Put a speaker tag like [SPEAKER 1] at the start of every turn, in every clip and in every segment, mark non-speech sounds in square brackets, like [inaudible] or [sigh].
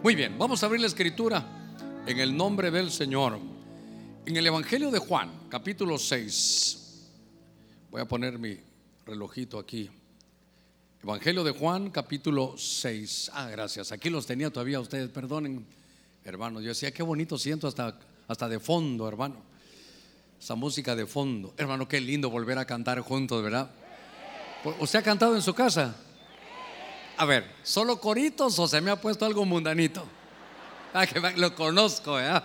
[SPEAKER 1] Muy bien, vamos a abrir la escritura en el nombre del Señor. En el Evangelio de Juan, capítulo 6. Voy a poner mi relojito aquí. Evangelio de Juan, capítulo 6. Ah, gracias. Aquí los tenía todavía ustedes, perdonen, hermano. Yo decía, qué bonito siento hasta, hasta de fondo, hermano. Esa música de fondo. Hermano, qué lindo volver a cantar juntos, ¿verdad? ¿Usted ha cantado en su casa? A ver, ¿solo coritos o se me ha puesto algo mundanito? Ah, que lo conozco, ¿eh?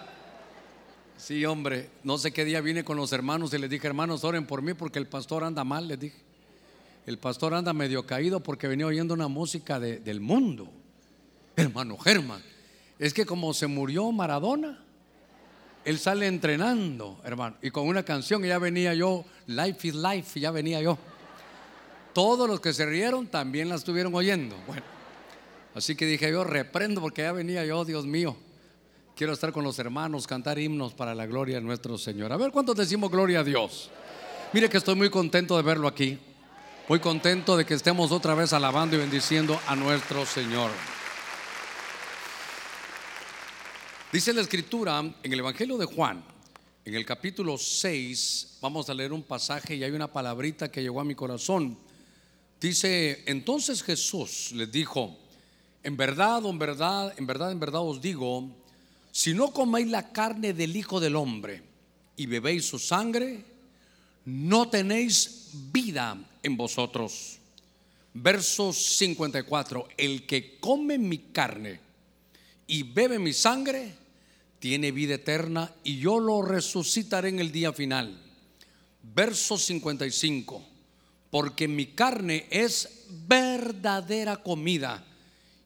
[SPEAKER 1] Sí, hombre, no sé qué día vine con los hermanos y les dije, hermanos, oren por mí porque el pastor anda mal, les dije. El pastor anda medio caído porque venía oyendo una música del mundo. Hermano Germán, es que como se murió Maradona, él sale entrenando, hermano, y con una canción ya venía yo, Life is Life, ya venía yo. Todos los que se rieron también la estuvieron oyendo. Bueno, así que dije yo, reprendo porque ya venía yo, Dios mío. Quiero estar con los hermanos, cantar himnos para la gloria de nuestro Señor. A ver cuántos decimos gloria a Dios. Mire que estoy muy contento de verlo aquí. Muy contento de que estemos otra vez alabando y bendiciendo a nuestro Señor. Dice la escritura en el Evangelio de Juan, en el capítulo 6, vamos a leer un pasaje y hay una palabrita que llegó a mi corazón. Dice, entonces Jesús les dijo, en verdad, en verdad, en verdad, en verdad os digo, si no coméis la carne del Hijo del Hombre y bebéis su sangre, no tenéis vida en vosotros. Verso 54, el que come mi carne y bebe mi sangre, tiene vida eterna y yo lo resucitaré en el día final. Verso 55 porque mi carne es verdadera comida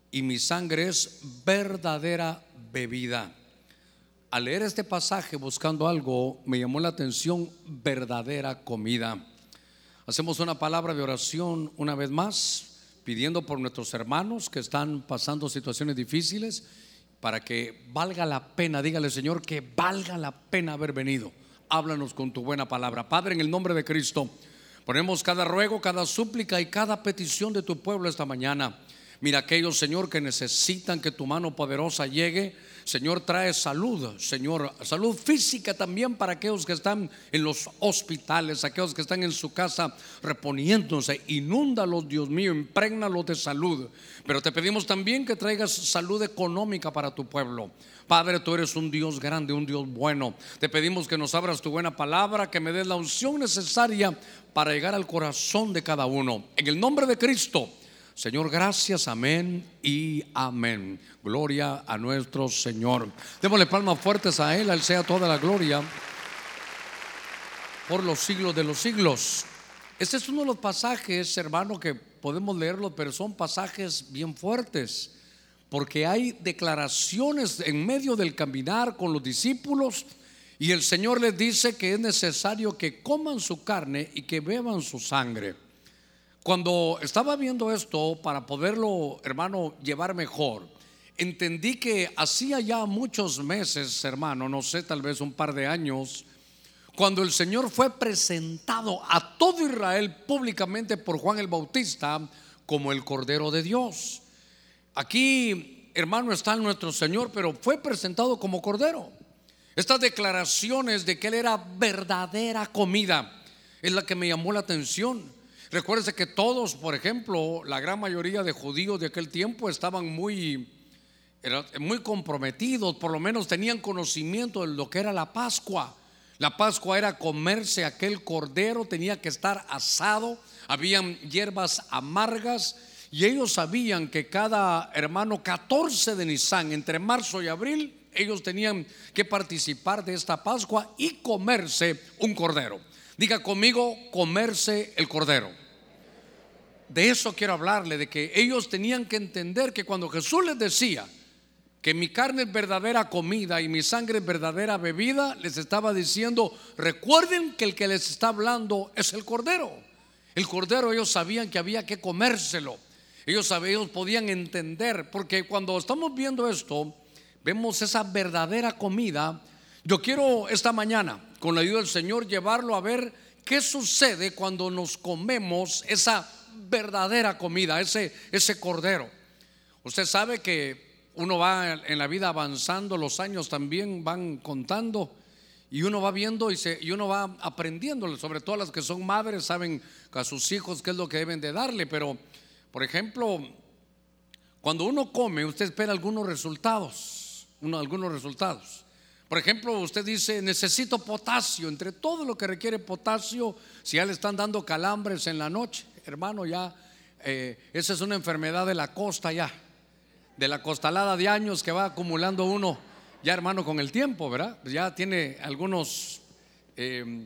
[SPEAKER 1] y mi sangre es verdadera bebida. Al leer este pasaje buscando algo, me llamó la atención verdadera comida. Hacemos una palabra de oración una vez más, pidiendo por nuestros hermanos que están pasando situaciones difíciles, para que valga la pena, dígale Señor, que valga la pena haber venido. Háblanos con tu buena palabra. Padre, en el nombre de Cristo. Ponemos cada ruego, cada súplica y cada petición de tu pueblo esta mañana. Mira aquellos, Señor, que necesitan que tu mano poderosa llegue. Señor, trae salud, Señor, salud física también para aquellos que están en los hospitales, aquellos que están en su casa reponiéndose. Inúndalos, Dios mío, impregnalos de salud. Pero te pedimos también que traigas salud económica para tu pueblo. Padre, tú eres un Dios grande, un Dios bueno. Te pedimos que nos abras tu buena palabra, que me des la unción necesaria para llegar al corazón de cada uno. En el nombre de Cristo. Señor, gracias, amén y amén. Gloria a nuestro Señor. Démosle palmas fuertes a Él, Él sea toda la gloria por los siglos de los siglos. Este es uno de los pasajes, hermano, que podemos leerlo, pero son pasajes bien fuertes porque hay declaraciones en medio del caminar con los discípulos y el Señor les dice que es necesario que coman su carne y que beban su sangre. Cuando estaba viendo esto, para poderlo, hermano, llevar mejor, entendí que hacía ya muchos meses, hermano, no sé, tal vez un par de años, cuando el Señor fue presentado a todo Israel públicamente por Juan el Bautista como el Cordero de Dios. Aquí, hermano, está nuestro Señor, pero fue presentado como cordero. Estas declaraciones de que Él era verdadera comida es la que me llamó la atención. Recuérdese que todos, por ejemplo, la gran mayoría de judíos de aquel tiempo estaban muy, muy comprometidos, por lo menos tenían conocimiento de lo que era la Pascua. La Pascua era comerse aquel cordero, tenía que estar asado, habían hierbas amargas y ellos sabían que cada hermano 14 de Nisan, entre marzo y abril, ellos tenían que participar de esta Pascua y comerse un cordero. Diga conmigo, comerse el cordero. De eso quiero hablarle, de que ellos tenían que entender que cuando Jesús les decía que mi carne es verdadera comida y mi sangre es verdadera bebida, les estaba diciendo, recuerden que el que les está hablando es el cordero. El cordero ellos sabían que había que comérselo. Ellos, ellos podían entender, porque cuando estamos viendo esto, vemos esa verdadera comida. Yo quiero esta mañana, con la ayuda del Señor, llevarlo a ver qué sucede cuando nos comemos esa verdadera comida, ese, ese cordero. Usted sabe que uno va en la vida avanzando, los años también van contando y uno va viendo y, se, y uno va aprendiendo, sobre todo las que son madres saben a sus hijos qué es lo que deben de darle, pero por ejemplo, cuando uno come, usted espera algunos resultados, uno, algunos resultados. Por ejemplo, usted dice, necesito potasio, entre todo lo que requiere potasio, si ya le están dando calambres en la noche, hermano, ya, eh, esa es una enfermedad de la costa ya, de la costalada de años que va acumulando uno, ya hermano, con el tiempo, ¿verdad? Ya tiene algunos eh,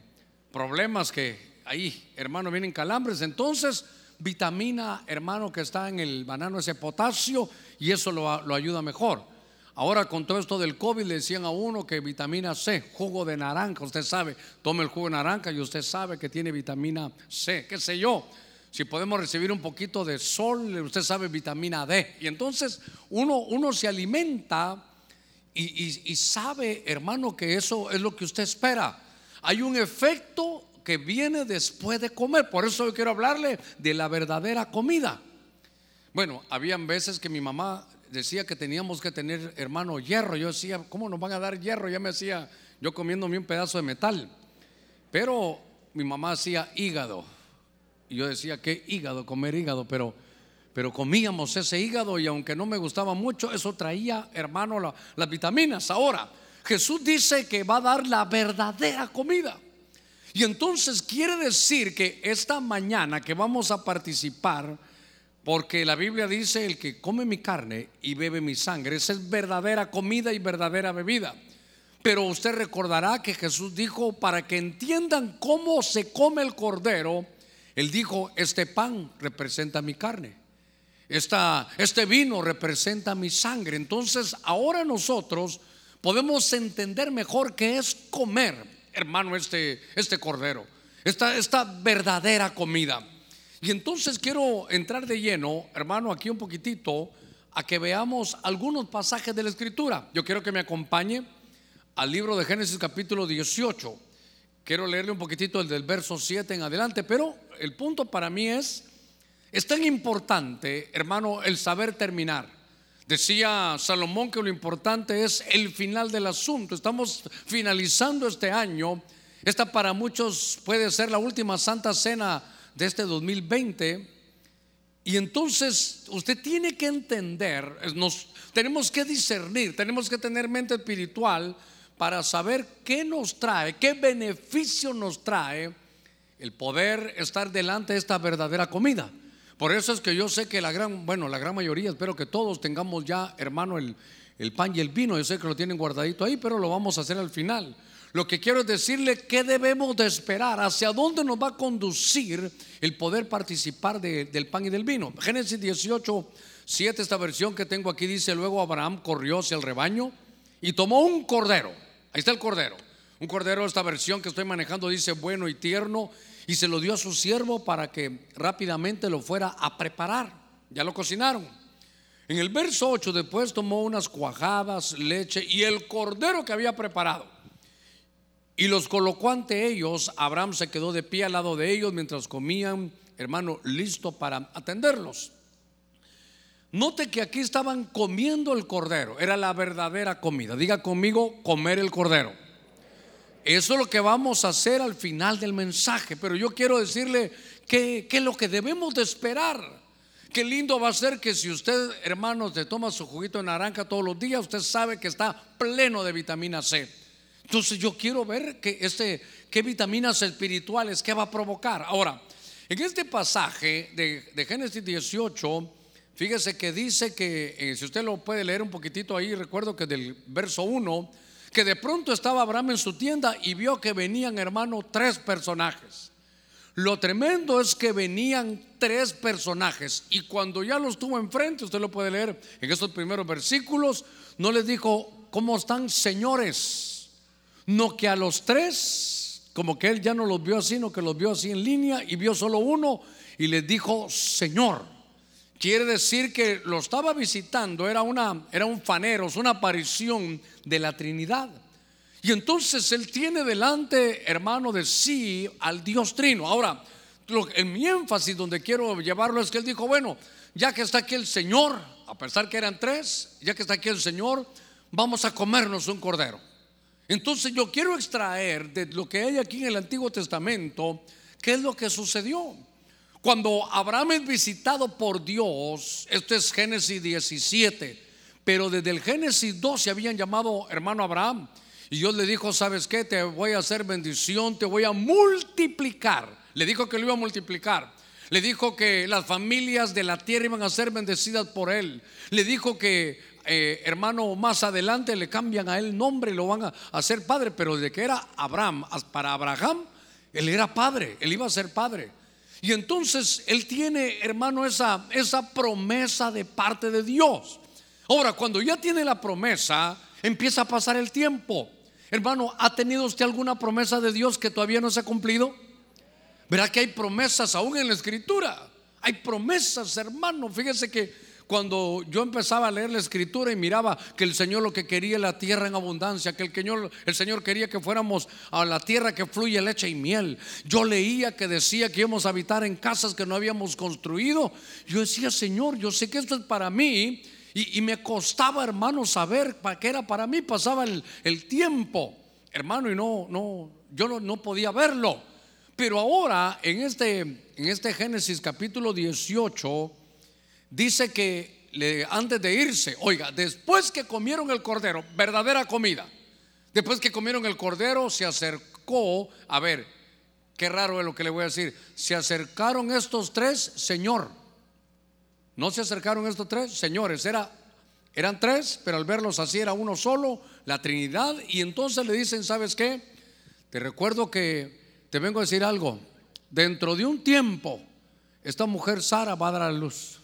[SPEAKER 1] problemas que ahí, hermano, vienen calambres, entonces vitamina, hermano, que está en el banano, ese potasio, y eso lo, lo ayuda mejor. Ahora con todo esto del COVID le decían a uno que vitamina C, jugo de naranja, usted sabe, tome el jugo de naranja y usted sabe que tiene vitamina C, qué sé yo. Si podemos recibir un poquito de sol, usted sabe vitamina D. Y entonces uno, uno se alimenta y, y sabe, hermano, que eso es lo que usted espera. Hay un efecto que viene después de comer. Por eso yo quiero hablarle de la verdadera comida. Bueno, habían veces que mi mamá decía que teníamos que tener, hermano, hierro. Yo decía, ¿cómo nos van a dar hierro? Ya me hacía yo comiéndome un pedazo de metal. Pero mi mamá hacía hígado. Yo decía, ¿qué hígado? Comer hígado. Pero, pero comíamos ese hígado y aunque no me gustaba mucho, eso traía, hermano, las vitaminas. Ahora, Jesús dice que va a dar la verdadera comida. Y entonces quiere decir que esta mañana que vamos a participar, porque la Biblia dice, el que come mi carne y bebe mi sangre, esa es verdadera comida y verdadera bebida. Pero usted recordará que Jesús dijo, para que entiendan cómo se come el cordero, Él dijo, este pan representa mi carne, Esta, este vino representa mi sangre. Entonces ahora nosotros podemos entender mejor qué es comer, hermano, este, este cordero, esta, esta verdadera comida. Y entonces quiero entrar de lleno, hermano, aquí un poquitito, a que veamos algunos pasajes de la Escritura. Yo quiero que me acompañe al libro de Génesis capítulo 18. Quiero leerle un poquitito el del verso 7 en adelante, pero el punto para mí es, es tan importante, hermano, el saber terminar. Decía Salomón que lo importante es el final del asunto. Estamos finalizando este año. Esta para muchos puede ser la última santa cena de este 2020. Y entonces usted tiene que entender, nos, tenemos que discernir, tenemos que tener mente espiritual para saber qué nos trae, qué beneficio nos trae el poder estar delante de esta verdadera comida. Por eso es que yo sé que la gran, bueno, la gran mayoría, espero que todos tengamos ya, hermano, el, el pan y el vino. Yo sé que lo tienen guardadito ahí, pero lo vamos a hacer al final. Lo que quiero es decirle que debemos de esperar, hacia dónde nos va a conducir el poder participar del pan y del vino. Génesis 18, 7, esta versión que tengo aquí dice, luego Abraham corrió hacia el rebaño y tomó un cordero. Ahí está el cordero. Un cordero, esta versión que estoy manejando dice bueno y tierno y se lo dio a su siervo para que rápidamente lo fuera a preparar. Ya lo cocinaron. En el verso 8 después tomó unas cuajadas, leche y el cordero que había preparado y los colocó ante ellos. Abraham se quedó de pie al lado de ellos mientras comían, hermano, listo para atenderlos. Note que aquí estaban comiendo el cordero, era la verdadera comida. Diga conmigo, comer el cordero. Eso es lo que vamos a hacer al final del mensaje, pero yo quiero decirle que, que lo que debemos de esperar. Qué lindo va a ser que si usted, hermano, se toma su juguito de naranja todos los días, usted sabe que está pleno de vitamina C. Entonces yo quiero ver este, qué vitaminas espirituales, qué va a provocar. Ahora, en este pasaje de, Génesis 18, fíjese que dice que, eh, si usted lo puede leer un poquitito ahí, recuerdo que del verso 1, que de pronto estaba Abraham en su tienda y vio que venían, hermano, tres personajes. Lo tremendo es que venían tres personajes y cuando ya los tuvo enfrente, usted lo puede leer en estos primeros versículos, no les dijo, ¿cómo están señores? No que a los tres, como que él ya no los vio así, no que los vio así en línea y vio solo uno y les dijo, Señor. Quiere decir que lo estaba visitando, era, una, era un faneros, una aparición de la Trinidad. Y entonces él tiene delante, hermano, de sí al Dios Trino. Ahora, en mi énfasis donde quiero llevarlo es que él dijo, bueno, ya que está aquí el Señor, a pesar que eran tres, ya que está aquí el Señor, vamos a comernos un cordero. Entonces yo quiero extraer de lo que hay aquí en el Antiguo Testamento, qué es lo que sucedió. Cuando Abraham es visitado por Dios, esto es Génesis 17, pero desde el Génesis 2 se habían llamado hermano Abraham. Y Dios le dijo, ¿sabes qué? Te voy a hacer bendición, te voy a multiplicar. Le dijo que lo iba a multiplicar. Le dijo que las familias de la tierra iban a ser bendecidas por él. Le dijo que, eh, hermano, más adelante le cambian a él nombre y lo van a hacer padre. Pero de que era Abraham, para Abraham, él era padre, él iba a ser padre. Y entonces él tiene, hermano, esa, esa promesa de parte de Dios. Ahora, cuando ya tiene la promesa, empieza a pasar el tiempo. Hermano, ¿ha tenido usted alguna promesa de Dios que todavía no se ha cumplido? Verá que hay promesas aún en la escritura. Hay promesas, hermano. Fíjese que cuando yo empezaba a leer la escritura y miraba que el Señor lo que quería la tierra en abundancia, que el Señor, el Señor quería que fuéramos a la tierra que fluye leche y miel. Yo leía que decía que íbamos a habitar en casas que no habíamos construido. Yo decía, Señor, yo sé que esto es para mí y, me costaba, hermano, saber para qué era para mí. Pasaba el, tiempo, hermano, y no, no, yo no, podía verlo. Pero ahora, en este, en este Génesis capítulo 18, dice que antes de irse, oiga, después que comieron el cordero, verdadera comida, después que comieron el cordero, se acercó, a ver, qué raro es lo que le voy a decir, se acercaron estos tres, Señor. No se acercaron estos tres señores, era, eran tres, pero al verlos así era uno solo, la Trinidad, y entonces le dicen, ¿sabes qué? Te recuerdo que te vengo a decir algo, dentro de un tiempo, esta mujer Sara va a dar a luz.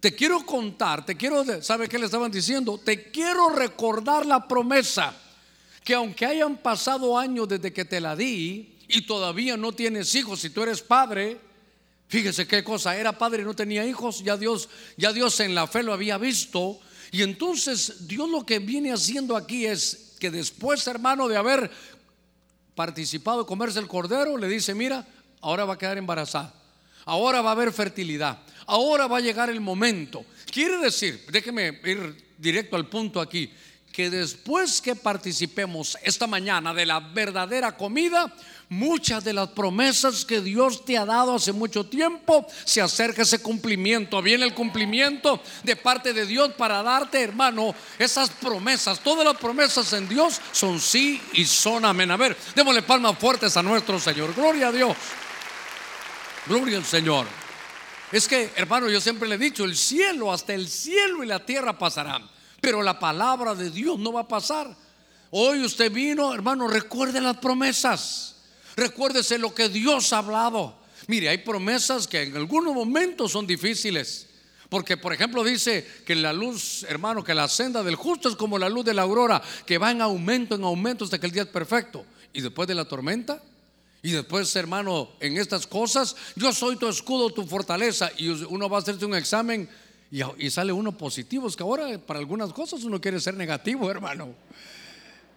[SPEAKER 1] Te quiero contar, te quiero, ¿sabe qué le estaban diciendo? Te quiero recordar la promesa, que aunque hayan pasado años desde que te la di y todavía no tienes hijos, si tú eres padre, Fíjese qué cosa, era padre y no tenía hijos, ya Dios, ya Dios en la fe lo había visto. Y entonces Dios lo que viene haciendo aquí es que después, hermano, de haber participado de comerse el cordero, le dice, mira, ahora va a quedar embarazada, ahora va a haber fertilidad, ahora va a llegar el momento. Quiere decir, déjeme ir directo al punto aquí, que después que participemos esta mañana de la verdadera comida, muchas de las promesas que Dios te ha dado hace mucho tiempo, se acerca ese cumplimiento. Viene el cumplimiento de parte de Dios para darte, hermano, esas promesas. Todas las promesas en Dios son sí y son amén. A ver, démosle palmas fuertes a nuestro Señor. Gloria a Dios. Gloria al Señor. Es que, hermano, yo siempre le he dicho, el cielo, hasta el cielo y la tierra pasarán, pero la palabra de Dios no va a pasar. Hoy usted vino, hermano, recuerde las promesas. Recuérdese lo que Dios ha hablado. Mire, hay promesas que en algunos momentos son difíciles. Porque, por ejemplo, dice que la luz, hermano, que la senda del justo es como la luz de la aurora, que va en aumento, en aumento hasta que el día es perfecto. Y después de la tormenta, y después, hermano, en estas cosas, yo soy tu escudo, tu fortaleza. Y uno va a hacerse un examen y, sale uno positivo. Es que ahora, para algunas cosas, uno quiere ser negativo, [laughs] hermano.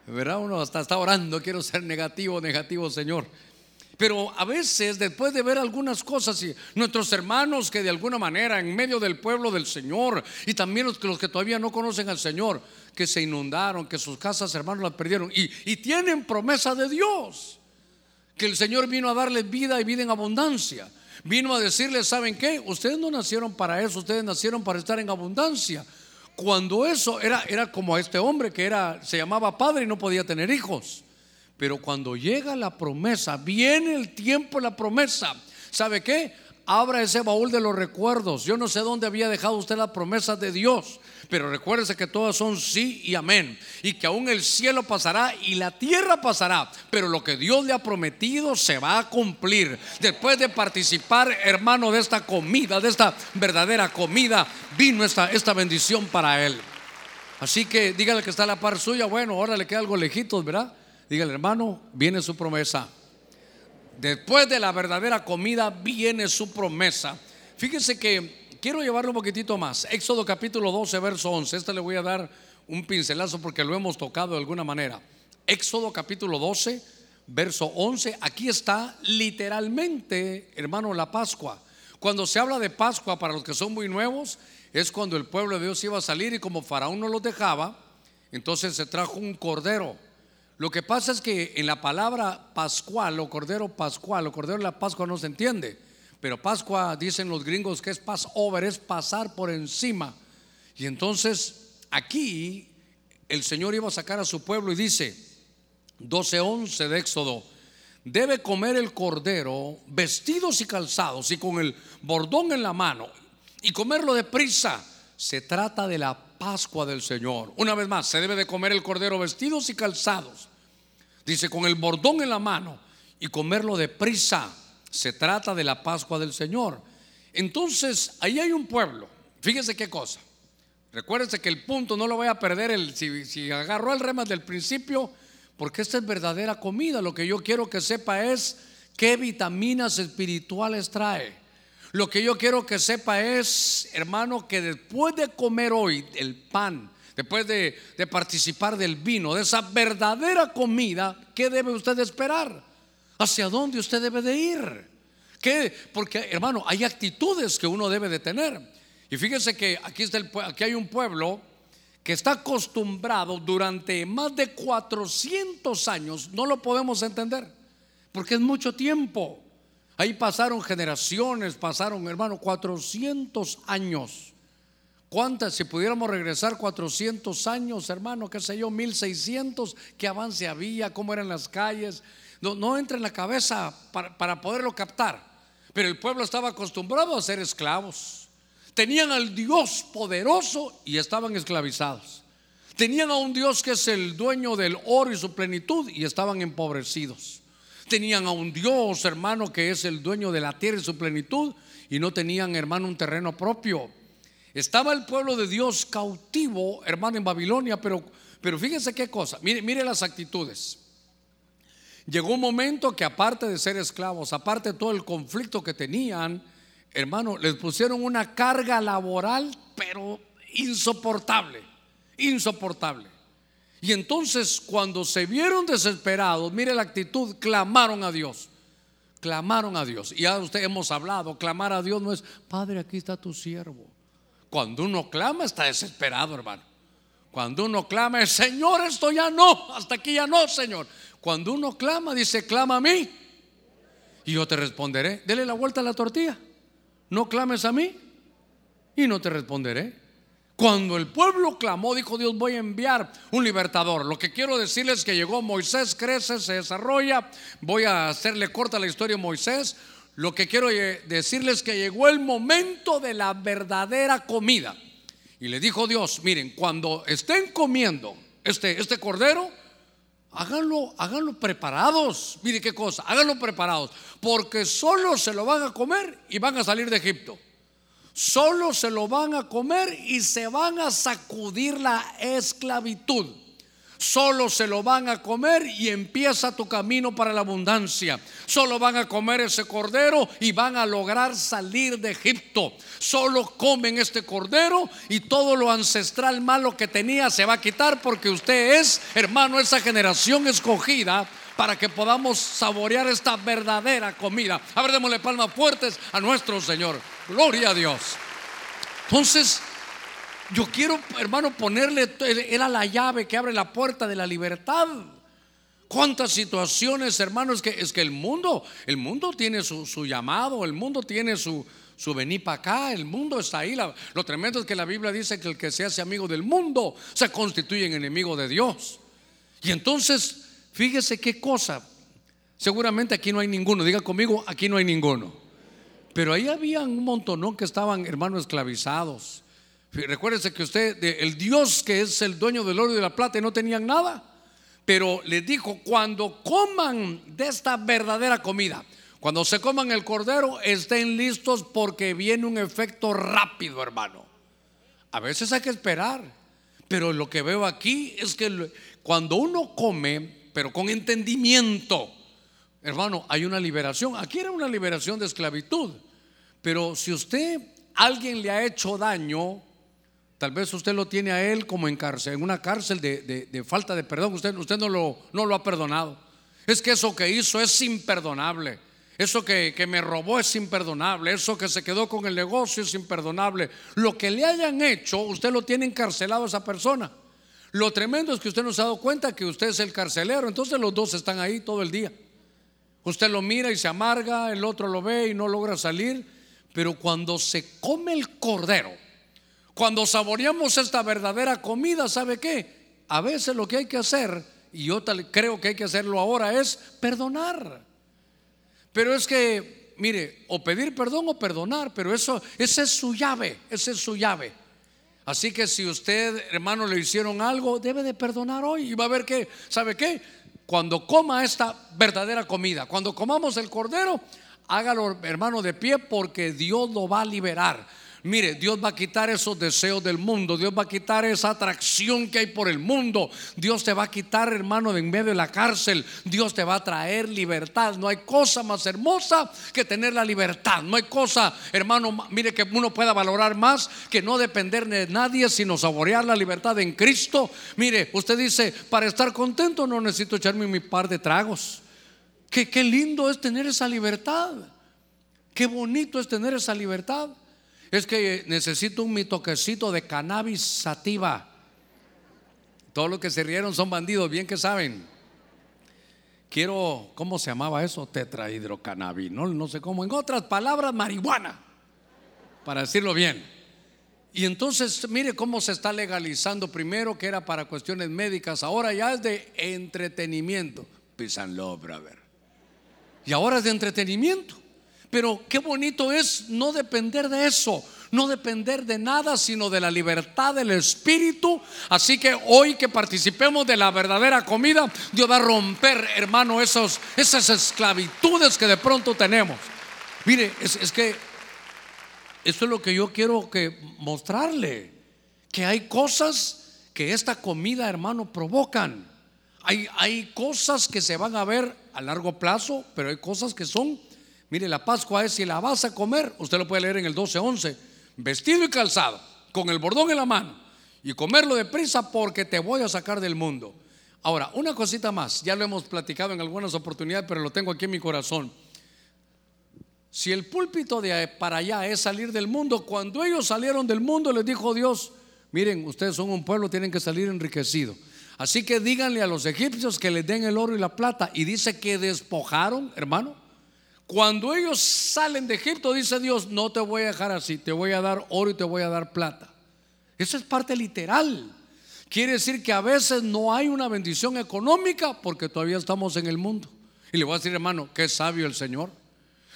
[SPEAKER 1] ¿verdad? Uno hasta está orando, quiero ser negativo, negativo, Señor. Pero a veces, después de ver algunas cosas, y nuestros hermanos que de alguna manera en medio del pueblo del Señor, y también los, que todavía no conocen al Señor, que se inundaron, que sus casas, hermanos, las perdieron, y tienen promesa de Dios, que el Señor vino a darles vida y vida en abundancia. Vino a decirles, ¿saben qué? Ustedes no nacieron para eso, ustedes nacieron para estar en abundancia. Cuando eso era, era como este hombre que era, se llamaba padre y no podía tener hijos. Pero cuando llega la promesa, viene el tiempo la promesa. ¿Sabe qué? Abra ese baúl de los recuerdos. Yo no sé dónde había dejado usted la promesa de Dios, pero recuérdese que todas son sí y amén. Y que aún el cielo pasará y la tierra pasará, pero lo que Dios le ha prometido se va a cumplir. Después de participar, hermano, de esta comida, de esta verdadera comida, vino esta, esta bendición para él. Así que dígale que está a la par suya. Bueno, ahora le queda algo lejitos, ¿verdad? Dígale, hermano, viene su promesa. Después de la verdadera comida viene su promesa. Fíjense que quiero llevarlo un poquitito más. Éxodo capítulo 12, verso 11. Este le voy a dar un pincelazo porque lo hemos tocado de alguna manera. Éxodo capítulo 12, verso 11. Aquí está literalmente, hermano, la Pascua. Cuando se habla de Pascua, para los que son muy nuevos, es cuando el pueblo de Dios iba a salir y como Faraón no los dejaba, entonces se trajo un cordero. Lo que pasa es que en la palabra pascual o cordero pascual o cordero de la Pascua no se entiende, pero Pascua dicen los gringos que es Passover, es pasar por encima. Y entonces aquí el Señor iba a sacar a su pueblo y dice 12:11 de Éxodo, debe comer el cordero vestidos y calzados y con el bordón en la mano y comerlo deprisa. Se trata de la Pascua del Señor. Una vez más, se debe de comer el cordero vestidos y calzados. Dice, con el bordón en la mano y comerlo deprisa. Se trata de la Pascua del Señor. Entonces, ahí hay un pueblo. Fíjese qué cosa. Recuérdese que el punto no lo voy a perder el, si, si agarró el rema del principio, porque esta es verdadera comida. Lo que yo quiero que sepa es qué vitaminas espirituales trae. Lo que yo quiero que sepa es, hermano, que después de comer hoy el pan, después de, de participar del vino, de esa verdadera comida, ¿qué debe usted esperar? ¿Hacia dónde usted debe de ir? ¿Qué? Porque, hermano, hay actitudes que uno debe de tener. Y fíjese que aquí, está el, aquí hay un pueblo que está acostumbrado durante más de 400 años, no lo podemos entender, porque es mucho tiempo. Ahí pasaron generaciones, pasaron, hermano, 400 años. ¿Cuántas? Si pudiéramos regresar 400 años, hermano, qué sé yo, 1600, qué avance había, cómo eran las calles. No, entra en la cabeza para, para poderlo captar. Pero el pueblo estaba acostumbrado a ser esclavos. Tenían al Dios poderoso y estaban esclavizados. Tenían a un Dios que es el dueño del oro y su plenitud y estaban empobrecidos. Tenían a un Dios, hermano, que es el dueño de la tierra y su plenitud, y no tenían, hermano, un terreno propio. Estaba el pueblo de Dios cautivo, hermano, en Babilonia, pero, pero fíjense qué cosa, mire, mire las actitudes. Llegó un momento que aparte de ser esclavos, aparte de todo el conflicto que tenían, hermano, les pusieron una carga laboral, pero insoportable, insoportable. Y entonces cuando se vieron desesperados, mire la actitud, clamaron a Dios. Clamaron a Dios. Y ya usted hemos hablado, clamar a Dios no es, Padre, aquí está tu siervo. Cuando uno clama está desesperado, hermano. Cuando uno clama es, Señor, esto ya no, hasta aquí ya no, Señor. Cuando uno clama, dice, clama a mí. Y yo te responderé. Dele la vuelta a la tortilla. No clames a mí y no te responderé. Cuando el pueblo clamó, dijo Dios, voy a enviar un libertador. Lo que quiero decirles es que llegó Moisés, crece, se desarrolla. Voy a hacerle corta la historia a Moisés. Lo que quiero decirles es que llegó el momento de la verdadera comida. Y le dijo Dios, miren, cuando estén comiendo este, este cordero, háganlo, háganlo preparados. Mire qué cosa, háganlo preparados. Porque solo se lo van a comer y van a salir de Egipto solo se lo van a comer y se van a sacudir la esclavitud. Solo se lo van a comer y empieza tu camino para la abundancia. Solo van a comer ese cordero y van a lograr salir de Egipto. Solo comen este cordero y todo lo ancestral malo que tenía se va a quitar porque usted es, hermano, esa generación escogida para que podamos saborear esta verdadera comida. A ver, démosle palmas fuertes a nuestro Señor. Gloria a Dios. Entonces, yo quiero, hermano, ponerle, era la llave que abre la puerta de la libertad. ¿Cuántas situaciones, hermano? Es que, es que el mundo, el mundo tiene su, llamado, el mundo tiene su, su para acá, el mundo está ahí. lo tremendo es que la Biblia dice que el que se hace amigo del mundo se constituye en enemigo de Dios. Y entonces Fíjese qué cosa. Seguramente aquí no hay ninguno. Diga conmigo, aquí no hay ninguno. Pero ahí había un montón que estaban, hermanos, esclavizados. Recuérdese que usted, el Dios que es el dueño del oro y de la plata, no tenían nada. Pero les dijo, cuando coman de esta verdadera comida, cuando se coman el cordero, estén listos porque viene un efecto rápido, hermano. A veces hay que esperar. Pero lo que veo aquí es que cuando uno come, pero con entendimiento. Hermano, hay una liberación. Aquí era una liberación de esclavitud. Pero si usted, alguien le ha hecho daño, tal vez usted lo tiene a él como en cárcel, en una cárcel de, falta de perdón. Usted, usted no, lo, no lo ha perdonado. Es que eso que hizo es imperdonable. Eso que, que, me robó es imperdonable. Eso que se quedó con el negocio es imperdonable. Lo que le hayan hecho, usted lo tiene encarcelado a esa persona. Lo tremendo es que usted no se ha dado cuenta que usted es el carcelero. Entonces los dos están ahí todo el día. Usted lo mira y se amarga, el otro lo ve y no logra salir. Pero cuando se come el cordero, cuando saboreamos esta verdadera comida, ¿sabe qué? A veces lo que hay que hacer, y yo creo que hay que hacerlo ahora, es perdonar. Pero es que, mire, o pedir perdón o perdonar, pero eso, esa es su llave, esa es su llave. Así que si usted, hermano, le hicieron algo, debe de perdonar hoy y va a ver que, ¿sabe qué? Cuando coma esta verdadera comida, cuando comamos el cordero, hágalo, hermano, de pie porque Dios lo va a liberar. Mire, Dios va a quitar esos deseos del mundo, Dios va a quitar esa atracción que hay por el mundo, Dios te va a quitar, hermano, de en medio de la cárcel, Dios te va a traer libertad. No hay cosa más hermosa que tener la libertad, no hay cosa, hermano, mire que uno pueda valorar más que no depender de nadie, sino saborear la libertad en Cristo. Mire, usted dice, para estar contento no necesito echarme mi par de tragos. Qué, qué lindo es tener esa libertad. Qué bonito es tener esa libertad. Es que necesito un mi toquecito de cannabis sativa. Todos los que se rieron son bandidos, bien que saben. Quiero, ¿cómo se llamaba eso? Tetrahidrocannabis, no, sé cómo. En otras palabras, marihuana, para decirlo bien. Y entonces, mire cómo se está legalizando primero, que era para cuestiones médicas, ahora ya es de entretenimiento. Love, brother. Y ahora es de entretenimiento. Pero qué bonito es no depender de eso, no depender de nada, sino de la libertad del Espíritu. Así que hoy que participemos de la verdadera comida, Dios va a romper, hermano, esos, esas esclavitudes que de pronto tenemos. Mire, es, que eso es lo que yo quiero que mostrarle, que hay cosas que esta comida, hermano, provocan. Hay, hay cosas que se van a ver a largo plazo, pero hay cosas que son Mire, la Pascua es si la vas a comer, usted lo puede leer en el 12:11, vestido y calzado, con el bordón en la mano, y comerlo deprisa porque te voy a sacar del mundo. Ahora, una cosita más, ya lo hemos platicado en algunas oportunidades, pero lo tengo aquí en mi corazón. Si el púlpito de para allá es salir del mundo, cuando ellos salieron del mundo les dijo Dios, miren, ustedes son un pueblo, tienen que salir enriquecidos. Así que díganle a los egipcios que les den el oro y la plata. Y dice que despojaron, hermano, cuando ellos salen de Egipto, dice Dios, no te voy a dejar así, te voy a dar oro y te voy a dar plata. Eso es parte literal. Quiere decir que a veces no hay una bendición económica porque todavía estamos en el mundo. Y le voy a decir, hermano, qué sabio el Señor.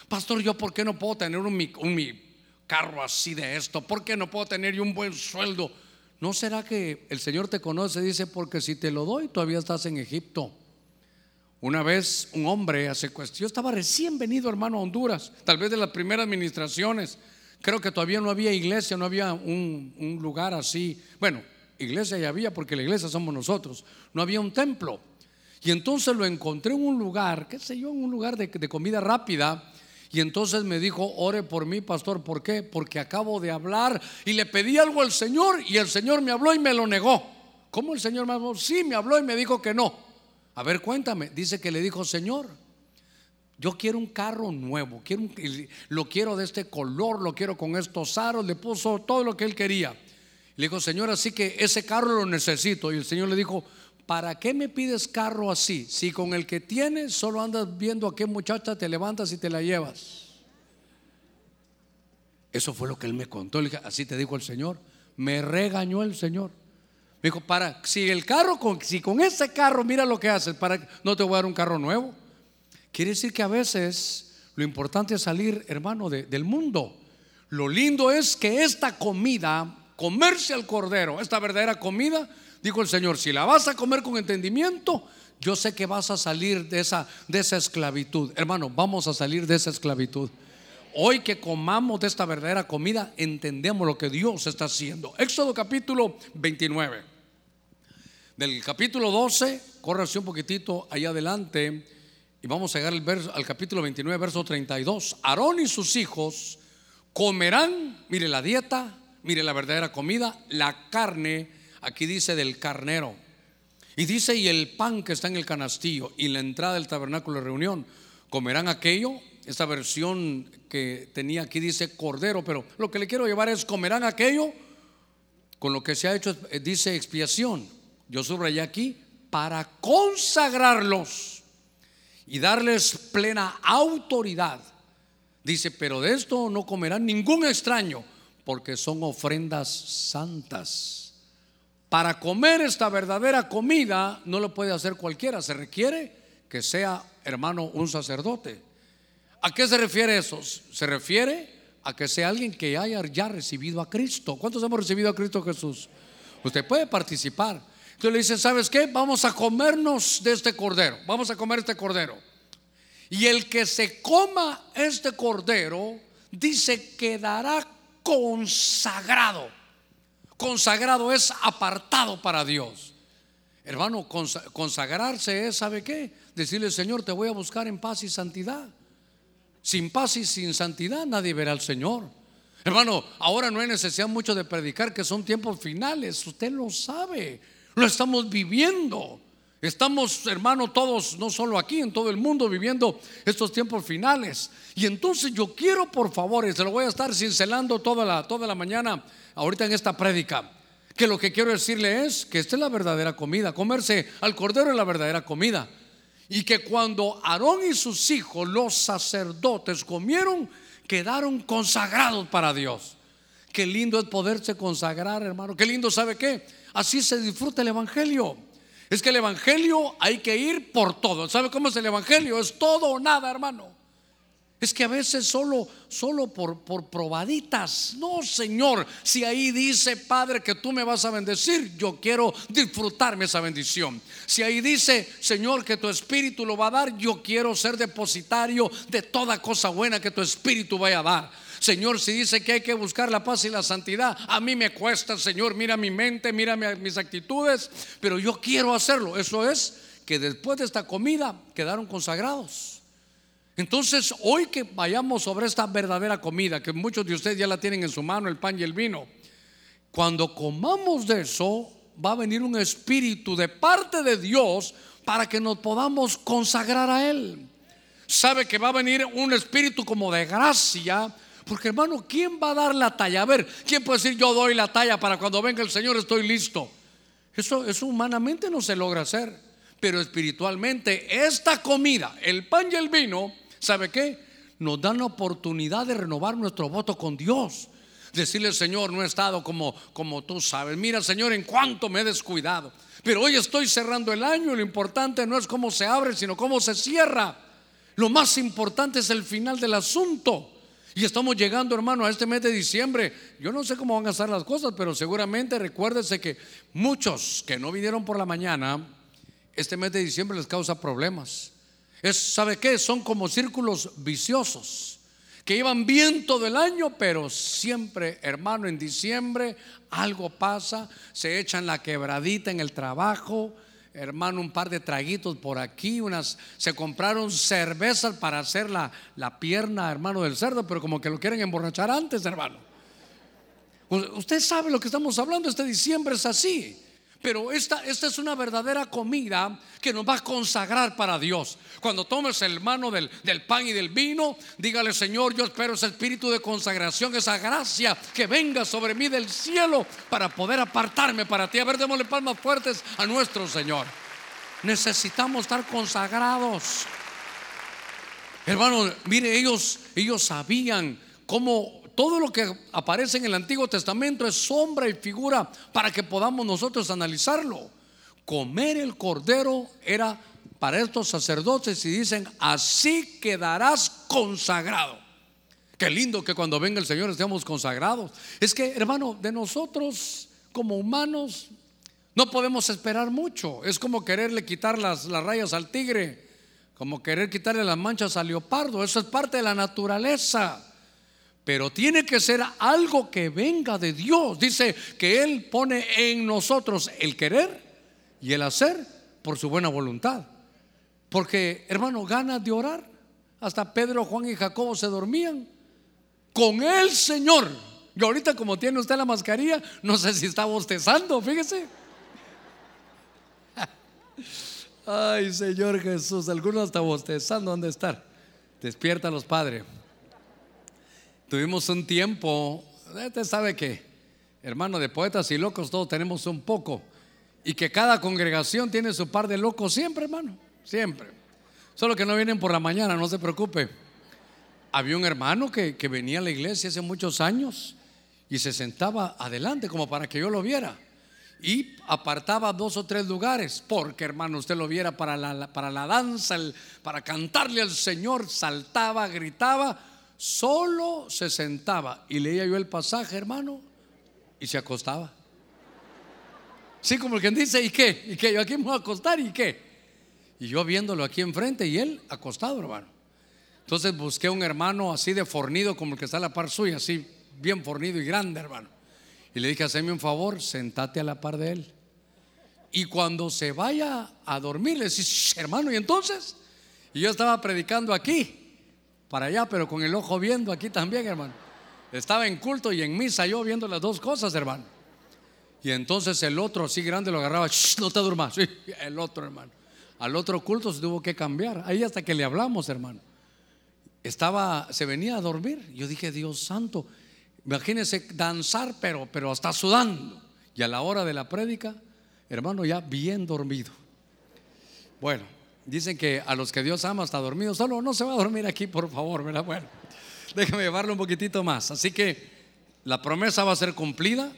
[SPEAKER 1] Pastor, ¿yo por qué no puedo tener un, un carro así de esto? ¿Por qué no puedo tener un buen sueldo? ¿No será que el Señor te conoce? Dice, porque si te lo doy, todavía estás en Egipto. Una vez un hombre hace cuestión, yo estaba recién venido hermano a Honduras, tal vez de las primeras administraciones, creo que todavía no había iglesia, no había un, lugar así, bueno, iglesia ya había porque la iglesia somos nosotros, no había un templo. Y entonces lo encontré en un lugar, qué sé yo, en un lugar de, comida rápida. Y entonces me dijo, ore por mí, pastor, ¿por qué? Porque acabo de hablar y le pedí algo al Señor y el Señor me habló y me lo negó. ¿Cómo el Señor me habló? Sí, me habló y me dijo que no. A ver, cuéntame. Dice que le dijo, Señor, yo quiero un carro nuevo, quiero lo quiero de este color, lo quiero con estos aros, le puso todo lo que él quería. Le dijo, Señor, así que ese carro lo necesito. Y el Señor le dijo, ¿para qué me pides carro así? Si con el que tienes solo andas viendo a qué muchacha te levantas y te la llevas. Eso fue lo que él me contó. Así te dijo el Señor. Me regañó el Señor. Dijo, para, si el carro, con, si con ese carro, mira lo que haces, para, no te voy a dar un carro nuevo. Quiere decir que a veces lo importante es salir, hermano, del mundo. Lo lindo es que esta comida, comerse al cordero, esta verdadera comida, dijo el Señor, si la vas a comer con entendimiento, yo sé que vas a salir de esa, de esa esclavitud. Hermano, vamos a salir de esa esclavitud. Hoy que comamos de esta verdadera comida, entendemos lo que Dios está haciendo. Éxodo capítulo 29. Del capítulo 12, corre un poquitito allá adelante y vamos a llegar al, verso, al capítulo 29, verso 32. Aarón y sus hijos comerán, mire la dieta, mire la verdadera comida, la carne, aquí dice del carnero. Y dice, y el pan que está en el canastillo y la entrada del tabernáculo de reunión, comerán aquello esta versión que tenía aquí dice cordero, pero lo que le quiero llevar es comerán aquello con lo que se ha hecho, eh, dice expiación. Yo subrayé aquí para consagrarlos y darles plena autoridad. Dice, pero de esto no comerán ningún extraño, porque son ofrendas santas. Para comer esta verdadera comida no lo puede hacer cualquiera, se requiere que sea, hermano, un sacerdote. ¿A qué se refiere eso? Se refiere a que sea alguien que haya ya recibido a Cristo. ¿Cuántos hemos recibido a Cristo Jesús? Usted puede participar. Entonces le dice, ¿sabes qué? Vamos a comernos de este cordero. Vamos a comer este cordero. Y el que se coma este cordero, dice, quedará consagrado. Consagrado es apartado para Dios. Hermano, consagrarse es, ¿sabe qué? Decirle, Señor, te voy a buscar en paz y santidad. Sin paz y sin santidad nadie verá al Señor. Hermano, ahora no hay necesidad mucho de predicar que son tiempos finales. Usted lo sabe, lo estamos viviendo. Estamos, hermano, todos, no solo aquí, en todo el mundo, viviendo estos tiempos finales. Y entonces yo quiero, por favor, y se lo voy a estar cincelando toda la, toda la mañana, ahorita en esta prédica, que lo que quiero decirle es que esta es la verdadera comida. Comerse al cordero es la verdadera comida. Y que cuando Aarón y sus hijos, los sacerdotes, comieron, quedaron consagrados para Dios. Qué lindo es poderse consagrar, hermano. Qué lindo, ¿sabe qué? Así se disfruta el Evangelio. Es que el Evangelio hay que ir por todo. ¿Sabe cómo es el Evangelio? Es todo o nada, hermano. Es que a veces solo, solo por, por probaditas. No, Señor, si ahí dice, Padre, que tú me vas a bendecir, yo quiero disfrutarme esa bendición. Si ahí dice, Señor, que tu Espíritu lo va a dar, yo quiero ser depositario de toda cosa buena que tu Espíritu vaya a dar. Señor, si dice que hay que buscar la paz y la santidad, a mí me cuesta, Señor, mira mi mente, mira mis actitudes, pero yo quiero hacerlo. Eso es que después de esta comida quedaron consagrados. Entonces, hoy que vayamos sobre esta verdadera comida, que muchos de ustedes ya la tienen en su mano, el pan y el vino, cuando comamos de eso, va a venir un espíritu de parte de Dios para que nos podamos consagrar a Él. Sabe que va a venir un espíritu como de gracia, porque hermano, ¿quién va a dar la talla? A ver, ¿quién puede decir yo doy la talla para cuando venga el Señor estoy listo? Eso, eso humanamente no se logra hacer, pero espiritualmente esta comida, el pan y el vino, ¿Sabe qué? Nos dan la oportunidad de renovar nuestro voto con Dios. Decirle, Señor, no he estado como, como tú sabes. Mira, Señor, en cuánto me he descuidado. Pero hoy estoy cerrando el año lo importante no es cómo se abre, sino cómo se cierra. Lo más importante es el final del asunto. Y estamos llegando, hermano, a este mes de diciembre. Yo no sé cómo van a estar las cosas, pero seguramente recuérdese que muchos que no vinieron por la mañana, este mes de diciembre les causa problemas. Es, ¿Sabe qué? Son como círculos viciosos que llevan bien todo el año, pero siempre, hermano, en diciembre algo pasa, se echan la quebradita en el trabajo, hermano, un par de traguitos por aquí, unas, se compraron cervezas para hacer la, la pierna, hermano, del cerdo, pero como que lo quieren emborrachar antes, hermano. Usted sabe lo que estamos hablando, este diciembre es así. Pero esta, esta es una verdadera comida que nos va a consagrar para Dios. Cuando tomes el mano del, del, pan y del vino, dígale, Señor, yo espero ese espíritu de consagración, esa gracia que venga sobre mí del cielo para poder apartarme para ti. A ver, démosle palmas fuertes a nuestro Señor. Necesitamos estar consagrados. Hermano, mire, ellos, ellos sabían cómo todo lo que aparece en el Antiguo Testamento es sombra y figura para que podamos nosotros analizarlo. Comer el cordero era para estos sacerdotes y dicen, así quedarás consagrado. Qué lindo que cuando venga el Señor estemos consagrados. Es que, hermano, de nosotros como humanos no podemos esperar mucho. Es como quererle quitar las, las rayas al tigre, como querer quitarle las manchas al leopardo. Eso es parte de la naturaleza. Pero tiene que ser algo que venga de Dios. Dice que Él pone en nosotros el querer y el hacer por su buena voluntad. Porque, hermano, ganas de orar. Hasta Pedro, Juan y Jacobo se dormían con el Señor. Y ahorita como tiene usted la mascarilla, no sé si está bostezando, fíjese. [laughs] Ay, Señor Jesús, algunos hasta bostezando, ¿dónde estar? Despierta los padres. Tuvimos un tiempo, usted sabe que, hermano, de poetas y locos todos tenemos un poco. Y que cada congregación tiene su par de locos siempre, hermano. Siempre. Solo que no vienen por la mañana, no se preocupe. Había un hermano que, que venía a la iglesia hace muchos años y se sentaba adelante como para que yo lo viera y apartaba dos o tres lugares, porque hermano, usted lo viera para la, para la danza, para cantarle al Señor, saltaba, gritaba, solo se sentaba y leía yo el pasaje, hermano, y se acostaba. Sí, como el que dice, ¿y qué? ¿Y qué? Yo aquí me voy a acostar, ¿y qué? Y yo viéndolo aquí enfrente y él acostado, hermano. Entonces busqué un hermano así de fornido, como el que está a la par suya, así bien fornido y grande, hermano. Y le dije, haceme un favor, sentate a la par de él. Y cuando se vaya a dormir, le decís, hermano, ¿y entonces? Y yo estaba predicando aquí, para allá, pero con el ojo viendo aquí también, hermano. Estaba en culto y en misa yo viendo las dos cosas, hermano. Y entonces el otro así grande lo agarraba, no te durmas. El otro, hermano. Al otro culto se tuvo que cambiar. Ahí hasta que le hablamos, hermano. Estaba, se venía a dormir. Yo dije, Dios santo, Imagínense danzar, pero, pero hasta sudando. Y a la hora de la prédica, hermano, ya bien dormido. Bueno, dicen que a los que Dios ama está dormido. Solo no se va a dormir aquí, por favor, ¿verdad? Bueno, déjame llevarlo un poquitito más. Así que la promesa va a ser cumplida.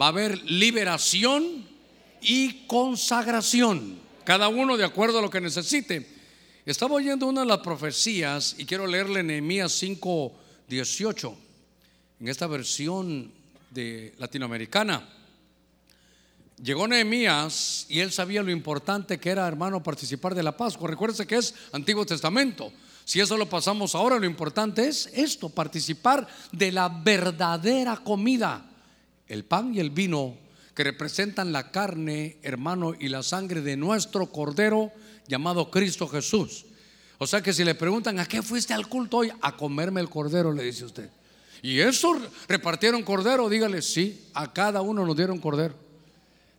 [SPEAKER 1] Va a haber liberación y consagración. Cada uno de acuerdo a lo que necesite. Estaba oyendo una de las profecías y quiero leerle Nehemías 5, 18 en esta versión de latinoamericana. Llegó Nehemías y él sabía lo importante que era, hermano, participar de la Pascua. Recuérdese que es Antiguo Testamento. Si eso lo pasamos ahora, lo importante es esto, participar de la verdadera comida, el pan y el vino, que representan la carne, hermano, y la sangre de nuestro Cordero llamado Cristo Jesús. O sea que si le preguntan, ¿a qué fuiste al culto hoy? A comerme el Cordero, le dice usted. Y eso repartieron cordero, dígale, sí, a cada uno nos dieron cordero.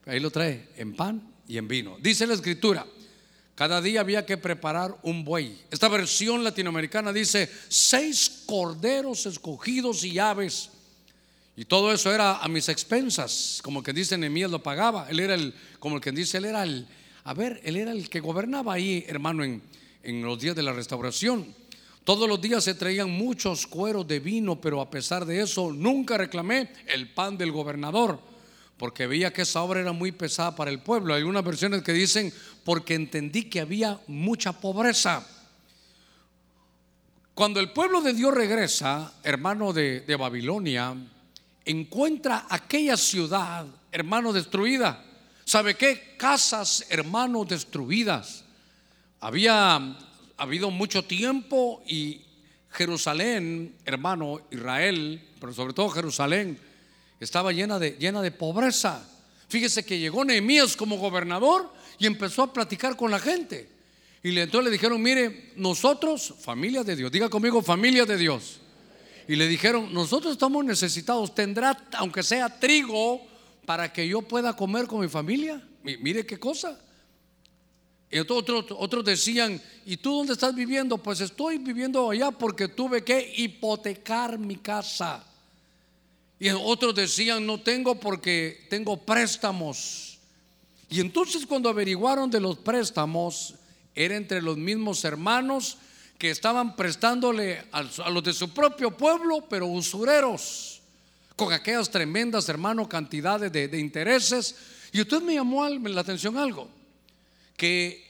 [SPEAKER 1] Ahí lo trae, en pan y en vino. Dice la escritura, cada día había que preparar un buey. Esta versión latinoamericana dice, seis corderos escogidos y aves. Y todo eso era a mis expensas, como que dice Nehemías lo pagaba. Él era el, como el que dice, él era el, a ver, él era el que gobernaba ahí, hermano, en, en los días de la restauración. Todos los días se traían muchos cueros de vino, pero a pesar de eso nunca reclamé el pan del gobernador, porque veía que esa obra era muy pesada para el pueblo. Hay unas versiones que dicen, porque entendí que había mucha pobreza. Cuando el pueblo de Dios regresa, hermano de, Babilonia, encuentra aquella ciudad, hermano, destruida. ¿Sabe qué? Casas, hermano, destruidas. Había ha habido mucho tiempo y Jerusalén, hermano, Israel, pero sobre todo Jerusalén, estaba llena de, llena de pobreza. Fíjese que llegó Nehemías como gobernador y empezó a platicar con la gente. Y entonces le dijeron, mire, nosotros, familia de Dios, diga conmigo, familia de Dios. Y le dijeron, nosotros estamos necesitados, tendrá, aunque sea trigo, para que yo pueda comer con mi familia. Mire qué cosa. Y otros, otros decían, ¿y tú dónde estás viviendo? Pues estoy viviendo allá porque tuve que hipotecar mi casa. Y otros decían, no tengo porque tengo préstamos. Y entonces cuando averiguaron de los préstamos, era entre los mismos hermanos que estaban prestándole a los de su propio pueblo, pero usureros, con aquellas tremendas, hermano, cantidades de, intereses. Y usted me llamó la atención algo que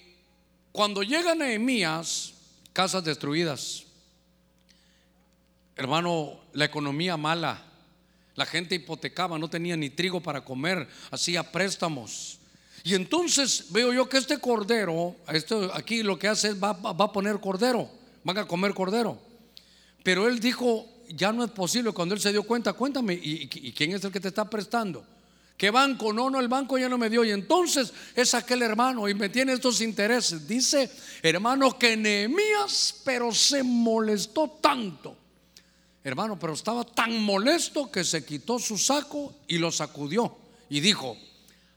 [SPEAKER 1] cuando llega Nehemías, casas destruidas, hermano, la economía mala, la gente hipotecaba, no tenía ni trigo para comer, hacía préstamos. Y entonces veo yo que este cordero, esto aquí lo que hace es va, a poner cordero, van a comer cordero. Pero él dijo, ya no es posible. Cuando él se dio cuenta, cuéntame, y quién es el que te está prestando? ¿Qué banco? No, no, el banco ya no me dio. Y entonces es aquel hermano y me tiene estos intereses. Dice, hermano, que Nehemías, pero se molestó tanto. Hermano, pero estaba tan molesto que se quitó su saco y lo sacudió. Y dijo,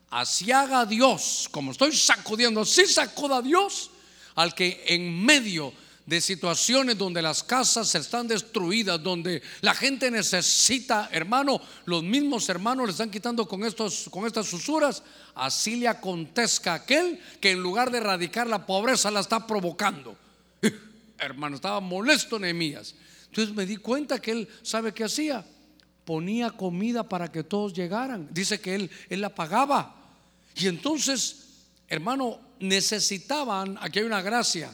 [SPEAKER 1] así haga Dios, como estoy sacudiendo, si sacuda Dios al que en medio de situaciones donde las casas están destruidas, donde la gente necesita, hermano, los mismos hermanos le están quitando con, estos, con estas usuras, así le acontezca a aquel que en lugar de erradicar la pobreza la está provocando. [laughs] hermano, estaba molesto Nehemías. Entonces me di cuenta que él sabe qué hacía. Ponía comida para que todos llegaran. Dice que él, él la pagaba. Y entonces, hermano, necesitaban, aquí hay una gracia,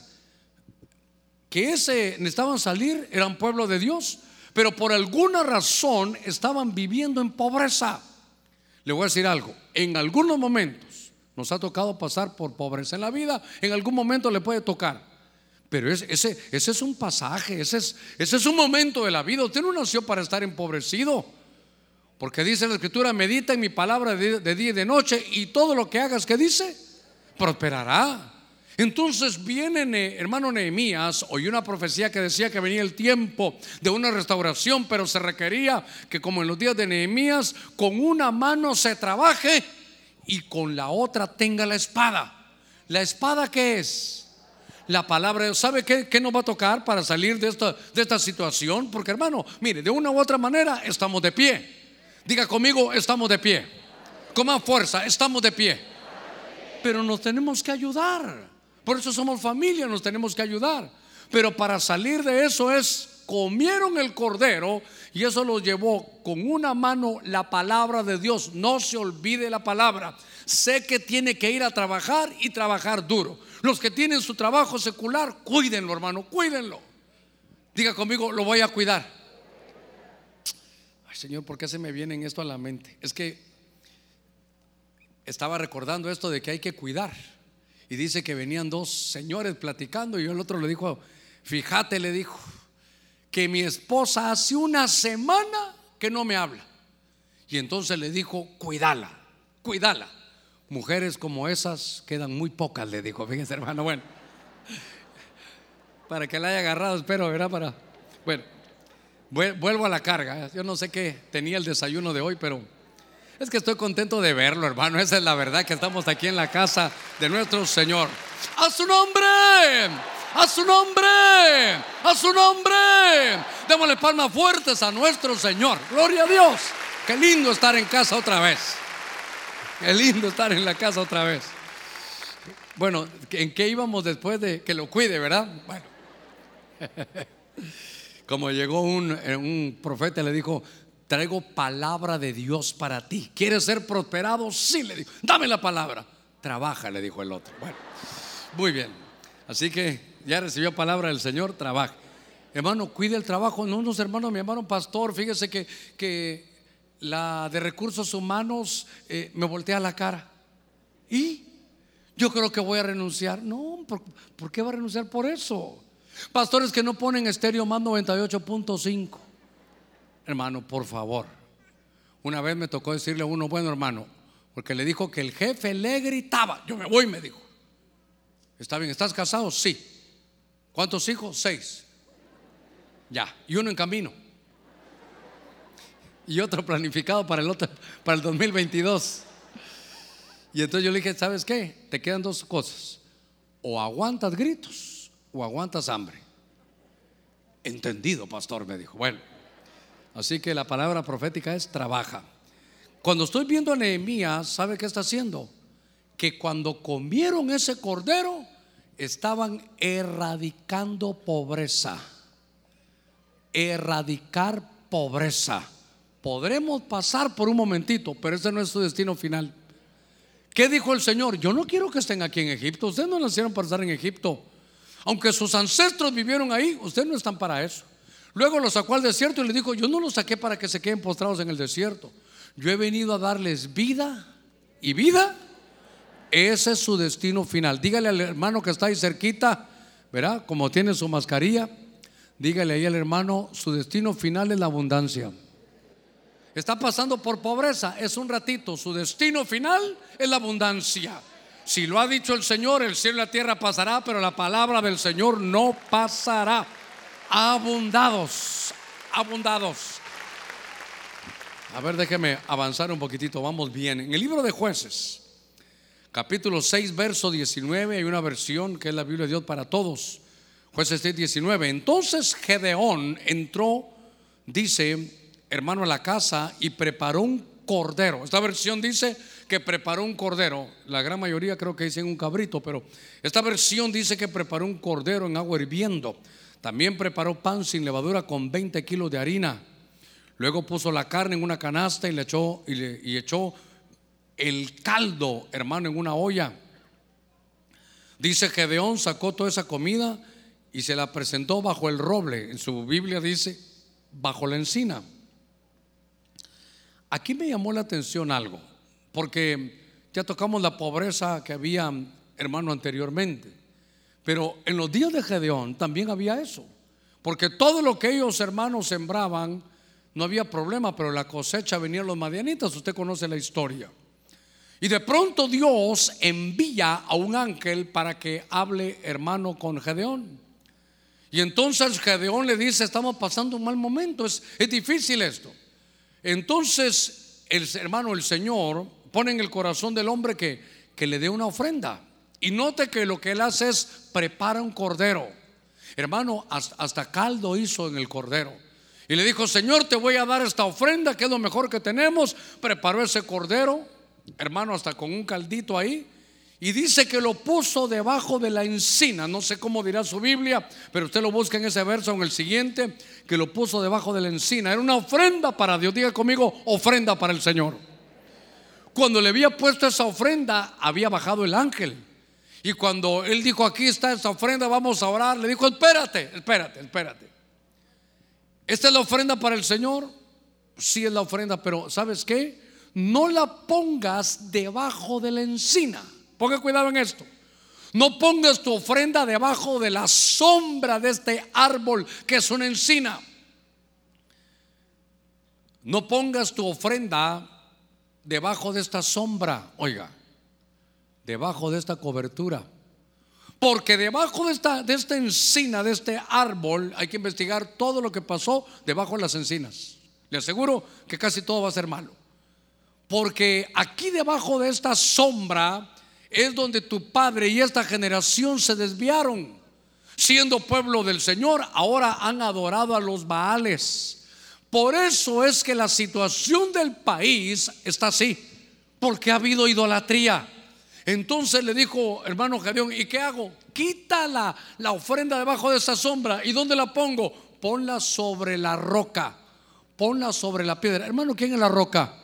[SPEAKER 1] que ese necesitaban salir, eran pueblo de Dios, pero por alguna razón estaban viviendo en pobreza. Le voy a decir algo, en algunos momentos nos ha tocado pasar por pobreza en la vida, en algún momento le puede tocar. Pero ese, ese, ese es un pasaje, ese es, ese es un momento de la vida. Usted no nació para estar empobrecido. Porque dice la escritura, medita en mi palabra de, día y de noche y todo lo que hagas, que dice? Prosperará. Entonces viene hermano Nehemías, oyó una profecía que decía que venía el tiempo de una restauración, pero se requería que como en los días de Nehemías, con una mano se trabaje y con la otra tenga la espada. ¿La espada qué es? La palabra, ¿sabe qué, qué nos va a tocar para salir de esta, de esta situación? Porque hermano, mire, de una u otra manera estamos de pie. Diga conmigo, estamos de pie. Con más fuerza, estamos de pie. Pero nos tenemos que ayudar. Por eso somos familia, nos tenemos que ayudar. Pero para salir de eso es, comieron el cordero y eso los llevó con una mano la palabra de Dios. No se olvide la palabra. Sé que tiene que ir a trabajar y trabajar duro. Los que tienen su trabajo secular, cuídenlo, hermano, cuídenlo. Diga conmigo, lo voy a cuidar. Ay, Señor, ¿por qué se me viene esto a la mente? Es que estaba recordando esto de que hay que cuidar. Y dice que venían dos señores platicando y el otro le dijo, fíjate, le dijo, que mi esposa hace una semana que no me habla. Y entonces le dijo, cuídala, cuídala. Mujeres como esas quedan muy pocas, le dijo, fíjense hermano, bueno, para que la haya agarrado, espero, ¿verdad? Para, bueno, vuelvo a la carga. Yo no sé qué tenía el desayuno de hoy, pero es que estoy contento de verlo, hermano. Esa es la verdad que estamos aquí en la casa de nuestro Señor. A su nombre, a su nombre, a su nombre. Démosle palmas fuertes a nuestro Señor. Gloria a Dios. Qué lindo estar en casa otra vez. Qué lindo estar en la casa otra vez. Bueno, ¿en qué íbamos después de que lo cuide, verdad? Bueno. [laughs] Como llegó un, un profeta, le dijo, traigo palabra de Dios para ti. ¿Quieres ser prosperado? Sí, le dijo. Dame la palabra. Trabaja, le dijo el otro. Bueno, muy bien. Así que ya recibió palabra del Señor, trabaja. Hermano, cuide el trabajo. No, unos hermanos, mi hermano pastor, fíjese que, que la de recursos humanos eh, me voltea la cara. ¿Y? Yo creo que voy a renunciar. No, ¿por, ¿por qué va a renunciar por eso? Pastores que no ponen estéreo más 98.5 hermano, por favor. Una vez me tocó decirle a uno, bueno, hermano, porque le dijo que el jefe le gritaba. Yo me voy, me dijo. Está bien, ¿estás casado? Sí. ¿Cuántos hijos? Seis. Ya, y uno en camino. Y otro planificado para el otro, para el 2022. Y entonces yo le dije, ¿sabes qué? Te quedan dos cosas. O aguantas gritos o aguantas hambre. Entendido, pastor, me dijo. Bueno. Así que la palabra profética es trabaja. Cuando estoy viendo a Nehemías, ¿sabe qué está haciendo? Que cuando comieron ese cordero, estaban erradicando pobreza. Erradicar pobreza. Podremos pasar por un momentito, pero ese no es su destino final. ¿Qué dijo el Señor? Yo no quiero que estén aquí en Egipto. Ustedes no nacieron para estar en Egipto. Aunque sus ancestros vivieron ahí, ustedes no están para eso. Luego los sacó al desierto y le dijo, yo no los saqué para que se queden postrados en el desierto. Yo he venido a darles vida y vida. Ese es su destino final. Dígale al hermano que está ahí cerquita, ¿verdad? Como tiene su mascarilla, dígale ahí al hermano, su destino final es la abundancia. Está pasando por pobreza, es un ratito, su destino final es la abundancia. Si lo ha dicho el Señor, el cielo y la tierra pasará, pero la palabra del Señor no pasará abundados, abundados. A ver, déjeme avanzar un poquitito, vamos bien. En el libro de jueces, capítulo 6, verso 19, hay una versión que es la Biblia de Dios para todos. Jueces 6, 19. Entonces Gedeón entró, dice, hermano, a la casa y preparó un cordero. Esta versión dice que preparó un cordero. La gran mayoría creo que dicen un cabrito, pero esta versión dice que preparó un cordero en agua hirviendo. También preparó pan sin levadura con 20 kilos de harina. Luego puso la carne en una canasta y le echó y, le, echó el caldo, hermano, en una olla. Dice Gedeón sacó toda esa comida y se la presentó bajo el roble. En su Biblia dice bajo la encina. Aquí me llamó la atención algo, porque ya tocamos la pobreza que había, hermano, anteriormente. Pero en los días de Gedeón también había eso, porque todo lo que ellos, hermanos, sembraban, no había problema, pero la cosecha venían los madianitas, usted conoce la historia. Y de pronto Dios envía a un ángel para que hable, hermano, con Gedeón. Y entonces Gedeón le dice, estamos pasando un mal momento, es, es difícil esto. Entonces, el hermano, el Señor pone en el corazón del hombre que, que le dé una ofrenda. Y note que lo que él hace es prepara un cordero. Hermano, hasta, caldo hizo en el cordero. Y le dijo, Señor, te voy a dar esta ofrenda, que es lo mejor que tenemos. Preparó ese cordero, hermano, hasta con un caldito ahí. Y dice que lo puso debajo de la encina. No sé cómo dirá su Biblia, pero usted lo busca en ese verso en el siguiente, que lo puso debajo de la encina. Era una ofrenda para Dios. Diga conmigo, ofrenda para el Señor. Cuando le había puesto esa ofrenda, había bajado el ángel. Y cuando él dijo, aquí está esa ofrenda, vamos a orar, le dijo, espérate, espérate, espérate. ¿Esta es la ofrenda para el Señor? Sí es la ofrenda, pero ¿sabes qué? No la pongas debajo de la encina. Ponga cuidado en esto. No pongas tu ofrenda debajo de la sombra de este árbol que es una encina. No pongas tu ofrenda debajo de esta sombra, oiga, debajo de esta cobertura. Porque debajo de esta, de esta encina, de este árbol, hay que investigar todo lo que pasó debajo de las encinas. Le aseguro que casi todo va a ser malo. Porque aquí debajo de esta sombra es donde tu padre y esta generación se desviaron. Siendo pueblo del Señor, ahora han adorado a los Baales. Por eso es que la situación del país está así, porque ha habido idolatría. Entonces le dijo, hermano Gedeón, ¿y qué hago? Quita la, la ofrenda debajo de esa sombra. ¿Y dónde la pongo? Ponla sobre la roca. Ponla sobre la piedra. Hermano, ¿quién es la roca?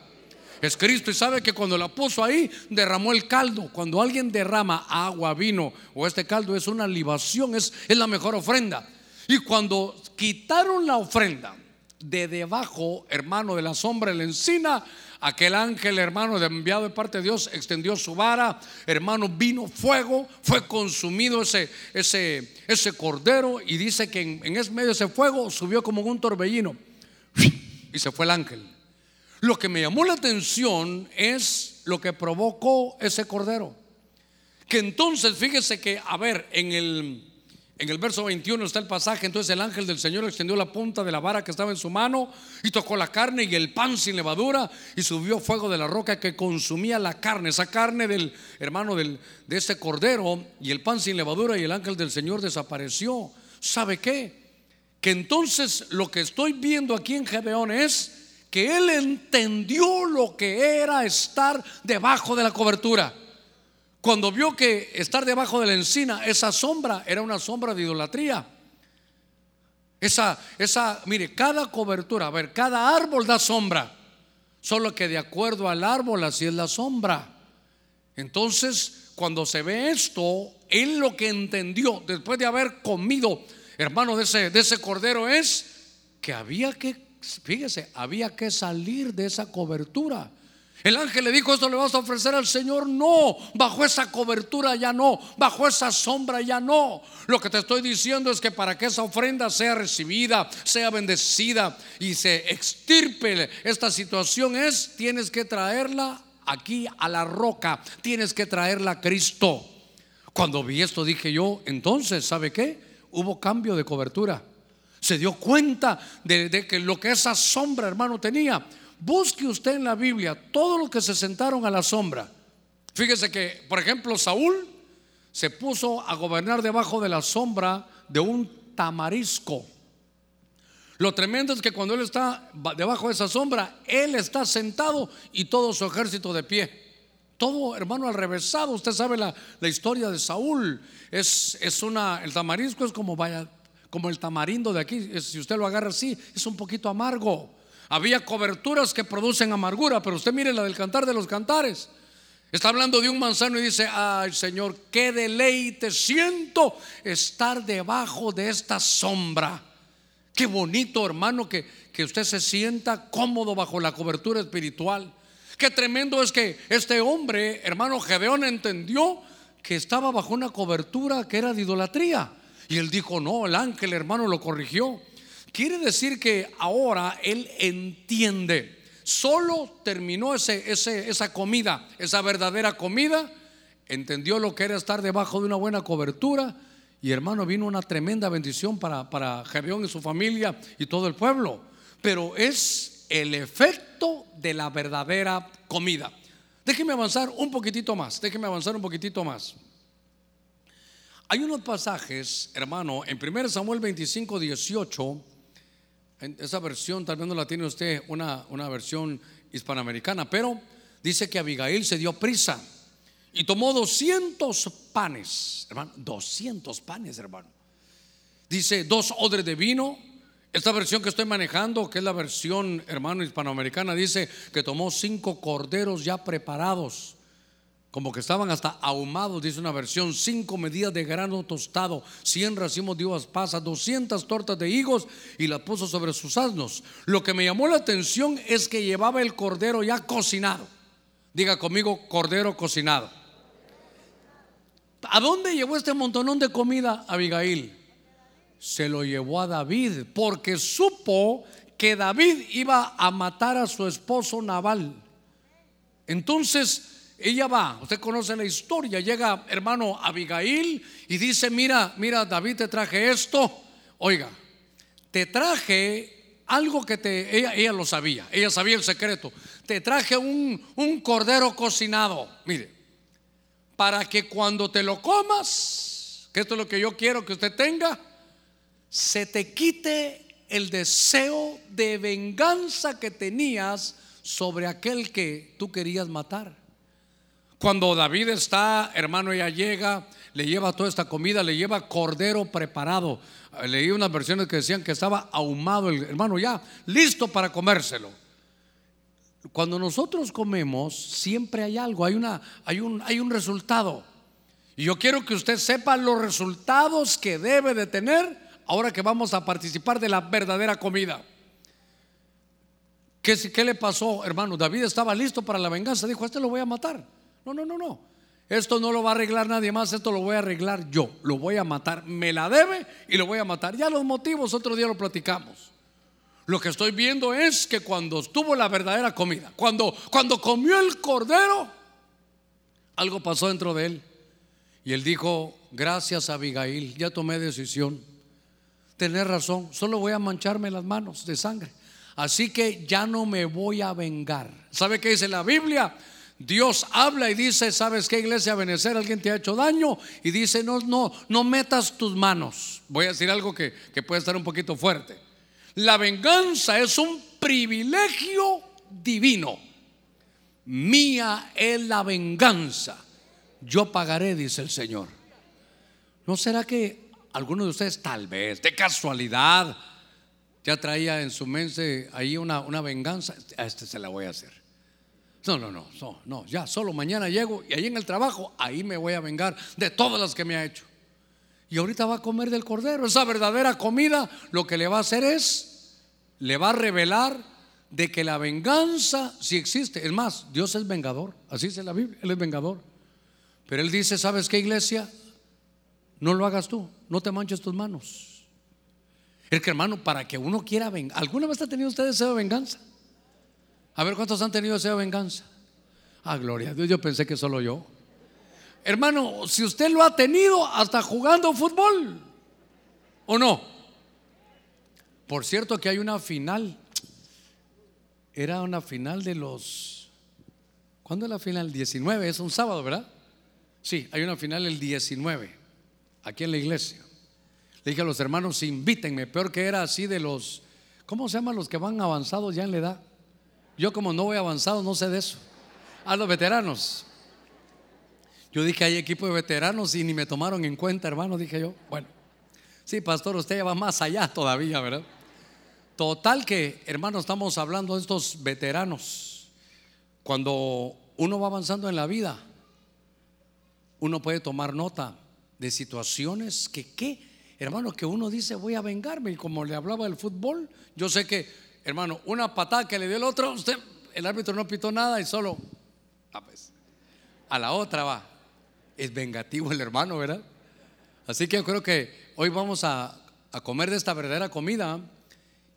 [SPEAKER 1] Es Cristo y sabe que cuando la puso ahí derramó el caldo. Cuando alguien derrama agua, vino o este caldo es una libación, es, es la mejor ofrenda. Y cuando quitaron la ofrenda de debajo, hermano, de la sombra de la encina, aquel ángel, hermano, enviado de parte de Dios, extendió su vara, hermano, vino fuego, fue consumido ese, ese, ese cordero y dice que en, en medio de ese fuego subió como un torbellino y se fue el ángel. Lo que me llamó la atención es lo que provocó ese cordero. Que entonces, fíjese que, a ver, en el, en el verso 21 está el pasaje, entonces el ángel del Señor extendió la punta de la vara que estaba en su mano y tocó la carne y el pan sin levadura y subió fuego de la roca que consumía la carne, esa carne del hermano del, de ese cordero y el pan sin levadura y el ángel del Señor desapareció. ¿Sabe qué? Que entonces lo que estoy viendo aquí en Gedeón es que él entendió lo que era estar debajo de la cobertura. Cuando vio que estar debajo de la encina, esa sombra era una sombra de idolatría. Esa, esa, mire, cada cobertura, a ver, cada árbol da sombra. Solo que de acuerdo al árbol, así es la sombra. Entonces, cuando se ve esto, él lo que entendió después de haber comido, hermano, de ese, de ese cordero es que había que fíjese, había que salir de esa cobertura. El ángel le dijo, ¿esto le vas a ofrecer al Señor? No, bajo esa cobertura ya no, bajo esa sombra ya no. Lo que te estoy diciendo es que para que esa ofrenda sea recibida, sea bendecida y se extirpe esta situación es, tienes que traerla aquí a la roca, tienes que traerla a Cristo. Cuando vi esto dije yo, entonces, ¿sabe qué? Hubo cambio de cobertura se dio cuenta de, que lo que esa sombra, hermano, tenía. Busque usted en la Biblia todos los que se sentaron a la sombra. Fíjese que, por ejemplo, Saúl se puso a gobernar debajo de la sombra de un tamarisco. Lo tremendo es que cuando él está debajo de esa sombra, él está sentado y todo su ejército de pie. Todo, hermano, al revésado. Usted sabe la, historia de Saúl. Es, es, una, el tamarisco es como, vaya, como el tamarindo de aquí. si usted lo agarra así, es un poquito amargo. Había coberturas que producen amargura, pero usted mire la del cantar de los cantares. Está hablando de un manzano y dice, ay Señor, qué deleite siento estar debajo de esta sombra. Qué bonito, hermano, que, que usted se sienta cómodo bajo la cobertura espiritual. Qué tremendo es que este hombre, hermano Gedeón, entendió que estaba bajo una cobertura que era de idolatría. Y él dijo, no, el ángel hermano lo corrigió. Quiere decir que ahora él entiende. Solo terminó ese, esa comida, esa verdadera comida. Entendió lo que era estar debajo de una buena cobertura. Y hermano, vino una tremenda bendición para, para y su familia y todo el pueblo. Pero es el efecto de la verdadera comida. Déjeme avanzar un poquitito más, déjeme avanzar un poquitito más. Hay unos pasajes, hermano, en 1 Samuel 25, 18, en esa versión tal vez no la tiene usted, una, una versión hispanoamericana, pero dice que Abigail se dio prisa y tomó 200 panes, hermano, 200 panes, hermano. Dice dos odres de vino, esta versión que estoy manejando, que es la versión hermano hispanoamericana, dice que tomó cinco corderos ya preparados, como que estaban hasta ahumados, dice una versión, cinco medidas de grano tostado, cien racimos de uvas pasas, doscientas tortas de higos y las puso sobre sus asnos. Lo que me llamó la atención es que llevaba el cordero ya cocinado. Diga conmigo, cordero cocinado. ¿A dónde llevó este montonón de comida Abigail? se lo llevó a David porque supo que David iba a matar a su esposo Naval. Entonces ella va, usted conoce la historia, llega hermano Abigail y dice, mira, mira David te traje esto, oiga, te traje algo que te, ella, ella lo sabía, ella sabía el secreto, te traje un, un cordero cocinado, mire, para que cuando te lo comas, que esto es lo que yo quiero que usted tenga, se te quite el deseo de venganza que tenías sobre aquel que tú querías matar. Cuando David está, hermano, ella llega, le lleva toda esta comida, le lleva cordero preparado. Leí unas versiones que decían que estaba ahumado el hermano ya, listo para comérselo. Cuando nosotros comemos, siempre hay algo, hay, una, hay, un, hay un resultado. Y yo quiero que usted sepa los resultados que debe de tener ahora que vamos a participar de la verdadera comida. ¿Qué, ¿Qué, le pasó, hermano? David estaba listo para la venganza. Dijo, este lo voy a matar. No, no, no, no. Esto no lo va a arreglar nadie más, esto lo voy a arreglar yo. Lo voy a matar. Me la debe y lo voy a matar. Ya los motivos otro día lo platicamos. Lo que estoy viendo es que cuando estuvo la verdadera comida, cuando, cuando comió el cordero, algo pasó dentro de él. Y él dijo, gracias Abigail, ya tomé decisión tener razón, solo voy a mancharme las manos de sangre. Así que ya no me voy a vengar. ¿Sabe qué dice la Biblia? Dios habla y dice, ¿sabes qué iglesia Benecer? Alguien te ha hecho daño y dice, no, no, no metas tus manos. Voy a decir algo que, que puede estar un poquito fuerte. La venganza es un privilegio divino. Mía es la venganza. Yo pagaré, dice el Señor. ¿No será que algunos de ustedes tal vez, de casualidad, ya traía en su mente ahí una, una venganza, a este se la voy a hacer. No, no, no, no, no, ya solo mañana llego y ahí en el trabajo, ahí me voy a vengar de todas las que me ha hecho. Y ahorita va a comer del cordero. Esa verdadera comida lo que le va a hacer es, le va a revelar de que la venganza sí existe. Es más, Dios es vengador, así dice la Biblia, Él es vengador. Pero Él dice, ¿sabes qué iglesia? No lo hagas tú, no te manches tus manos. Es que hermano, para que uno quiera vengar, ¿alguna vez ha tenido usted deseo de venganza? A ver cuántos han tenido deseo de venganza. Ah, gloria a Dios, yo pensé que solo yo. Hermano, si usted lo ha tenido hasta jugando fútbol, ¿o no? Por cierto que hay una final. Era una final de los... ¿Cuándo es la final? 19, es un sábado, ¿verdad? Sí, hay una final el 19 aquí en la iglesia. Le dije a los hermanos, invítenme. Peor que era así de los, ¿cómo se llaman los que van avanzados ya en la edad? Yo como no voy avanzado, no sé de eso. A los veteranos. Yo dije, hay equipo de veteranos y ni me tomaron en cuenta, hermano, dije yo. Bueno, sí, pastor, usted ya va más allá todavía, ¿verdad? Total que, hermano, estamos hablando de estos veteranos. Cuando uno va avanzando en la vida, uno puede tomar nota de situaciones que, ¿qué? Hermano, que uno dice, voy a vengarme. Y como le hablaba del fútbol, yo sé que, hermano, una patada que le dio el otro, usted, el árbitro no pitó nada y solo, ah, pues, a la otra va. Es vengativo el hermano, ¿verdad? Así que yo creo que hoy vamos a, comer de esta verdadera comida.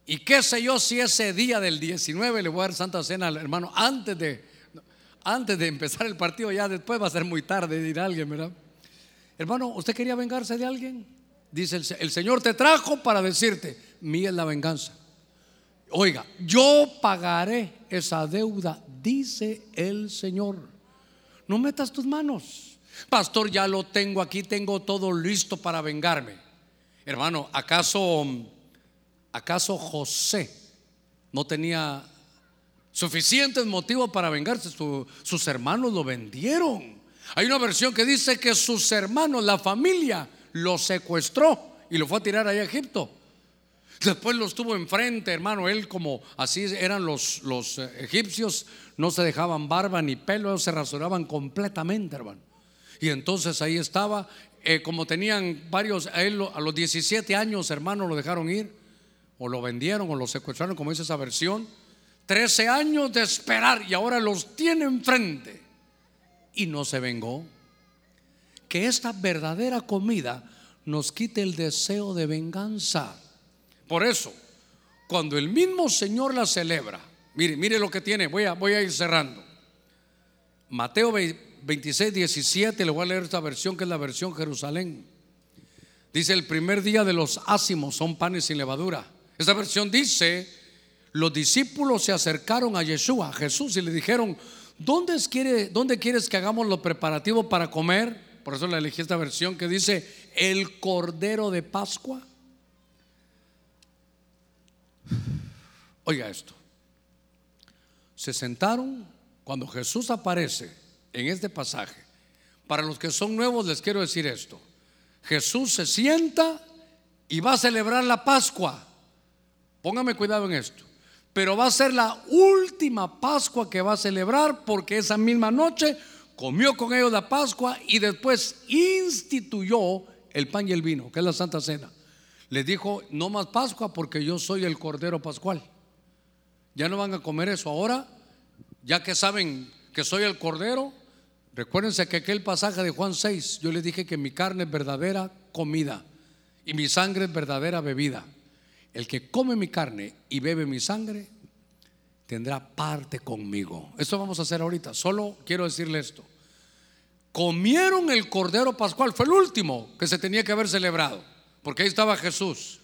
[SPEAKER 1] Y qué sé yo si ese día del 19 le voy a dar Santa Cena al hermano antes de, antes de empezar el partido, ya después va a ser muy tarde, dirá alguien, ¿verdad? Hermano, ¿usted quería vengarse de alguien? Dice el, el Señor te trajo para decirte, mía es la venganza. Oiga, yo pagaré esa deuda, dice el Señor. No metas tus manos. Pastor, ya lo tengo aquí, tengo todo listo para vengarme. Hermano, ¿acaso acaso José no tenía suficientes motivos para vengarse? sus hermanos lo vendieron. Hay una versión que dice que sus hermanos, la familia, lo secuestró y lo fue a tirar allá a Egipto. Después los tuvo enfrente, hermano. Él, como así eran los, los eh, egipcios, no se dejaban barba ni pelo, se rasuraban completamente, hermano. Y entonces ahí estaba, eh, como tenían varios, a él a los 17 años, hermano, lo dejaron ir, o lo vendieron, o lo secuestraron, como dice esa versión. 13 años de esperar y ahora los tiene enfrente y no se vengó. Que esta verdadera comida nos quite el deseo de venganza. Por eso, cuando el mismo Señor la celebra, mire, mire lo que tiene, voy a, voy a ir cerrando. Mateo 26, 17, le voy a leer esta versión que es la versión Jerusalén. Dice, el primer día de los ácimos son panes sin levadura. Esta versión dice, los discípulos se acercaron a Yeshua, a Jesús, y le dijeron, ¿dónde, quiere, ¿dónde quieres que hagamos lo preparativo para comer? Por eso le elegí esta versión que dice, el cordero de Pascua. Oiga esto. Se sentaron cuando Jesús aparece en este pasaje. Para los que son nuevos les quiero decir esto. Jesús se sienta y va a celebrar la Pascua. Póngame cuidado en esto. Pero va a ser la última Pascua que va a celebrar porque esa misma noche comió con ellos la Pascua y después instituyó el pan y el vino, que es la Santa Cena. Les dijo, no más Pascua porque yo soy el Cordero Pascual. Ya no van a comer eso. Ahora, ya que saben que soy el Cordero, recuérdense que aquel pasaje de Juan 6, yo les dije que mi carne es verdadera comida y mi sangre es verdadera bebida. El que come mi carne y bebe mi sangre tendrá parte conmigo. Eso vamos a hacer ahorita. Solo quiero decirle esto. Comieron el Cordero Pascual, fue el último que se tenía que haber celebrado porque ahí estaba Jesús.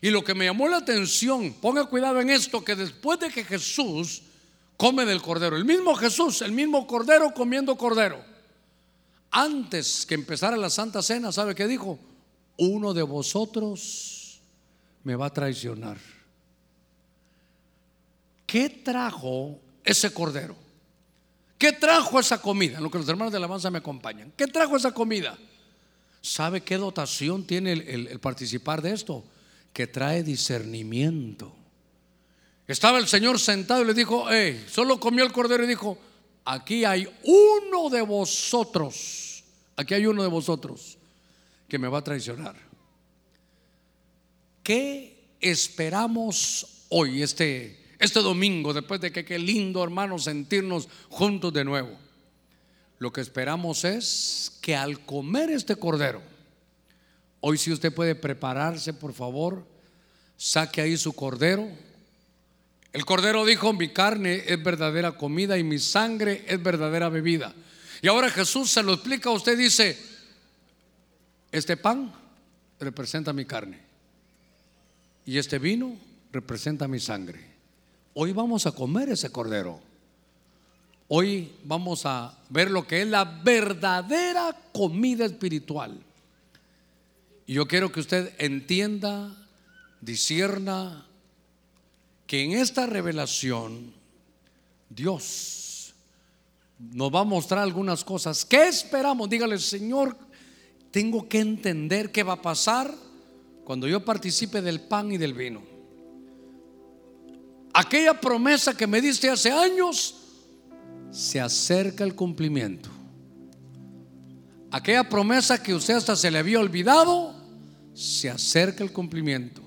[SPEAKER 1] Y lo que me llamó la atención, ponga cuidado en esto, que después de que Jesús come del cordero, el mismo Jesús, el mismo cordero comiendo cordero, antes que empezara la Santa Cena, ¿sabe qué dijo? Uno de vosotros me va a traicionar. ¿Qué trajo ese cordero? ¿Qué trajo esa comida? Lo que los hermanos de alabanza me acompañan. ¿Qué trajo esa comida? ¿Sabe qué dotación tiene el, participar de esto? Que trae discernimiento. Estaba el Señor sentado y le dijo, hey, solo comió el cordero y dijo, aquí hay uno de vosotros, aquí hay uno de vosotros que me va a traicionar. ¿Qué esperamos hoy, este, este domingo, después de que qué lindo hermano sentirnos juntos de nuevo? Lo que esperamos es que al comer este cordero, hoy si usted puede prepararse, por favor, saque ahí su cordero. El cordero dijo, mi carne es verdadera comida y mi sangre es verdadera bebida. Y ahora Jesús se lo explica usted, dice, este pan representa mi carne y este vino representa mi sangre. Hoy vamos a comer ese cordero. Hoy vamos a ver lo que es la verdadera comida espiritual. Y yo quiero que usted entienda, disierna, que en esta revelación Dios nos va a mostrar algunas cosas. ¿Qué esperamos? Dígale, Señor, tengo que entender qué va a pasar cuando yo participe del pan y del vino. Aquella promesa que me diste hace años se acerca el cumplimiento. Aquella promesa que usted hasta se le había olvidado, se acerca el cumplimiento.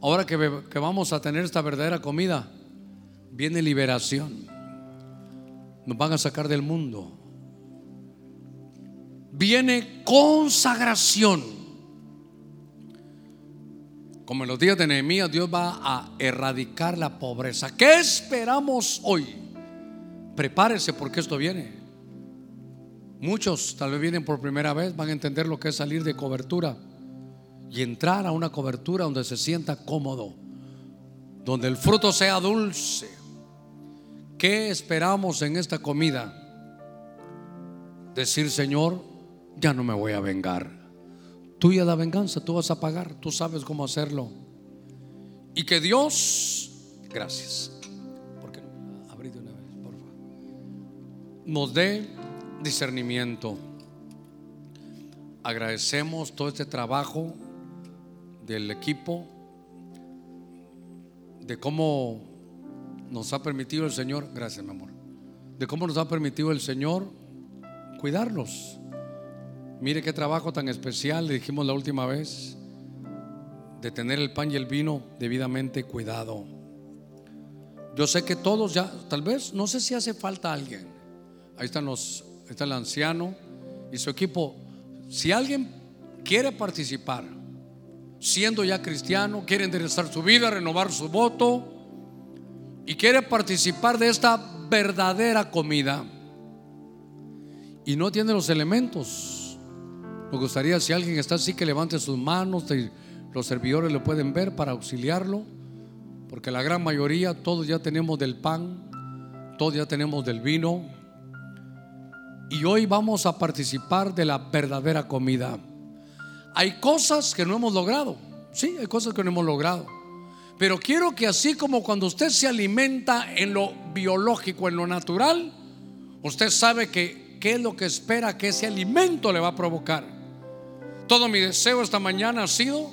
[SPEAKER 1] Ahora que, que vamos a tener esta verdadera comida, viene liberación. Nos van a sacar del mundo. Viene consagración. Como en los días de Nehemías, Dios va a erradicar la pobreza. ¿Qué esperamos hoy? Prepárese porque esto viene. Muchos tal vez vienen por primera vez, van a entender lo que es salir de cobertura y entrar a una cobertura donde se sienta cómodo, donde el fruto sea dulce. ¿Qué esperamos en esta comida? Decir, Señor, ya no me voy a vengar. Tuya la venganza, tú vas a pagar, tú sabes cómo hacerlo. Y que Dios, gracias, porque abrí de una vez, por favor, nos dé discernimiento. Agradecemos todo este trabajo del equipo, de cómo nos ha permitido el Señor, gracias mi amor, de cómo nos ha permitido el Señor cuidarlos. Mire qué trabajo tan especial, le dijimos la última vez, de tener el pan y el vino debidamente cuidado. Yo sé que todos ya, tal vez, no sé si hace falta alguien. Ahí están los, está el anciano y su equipo. Si alguien quiere participar, siendo ya cristiano, quiere enderezar su vida, renovar su voto y quiere participar de esta verdadera comida y no tiene los elementos, me gustaría si alguien está así que levante sus manos, los servidores le pueden ver para auxiliarlo, porque la gran mayoría todos ya tenemos del pan, todos ya tenemos del vino y hoy vamos a participar de la verdadera comida. Hay cosas que no hemos logrado. Sí, hay cosas que no hemos logrado. Pero quiero que así como cuando usted se alimenta en lo biológico, en lo natural, usted sabe que qué es lo que espera que ese alimento le va a provocar. Todo mi deseo esta mañana ha sido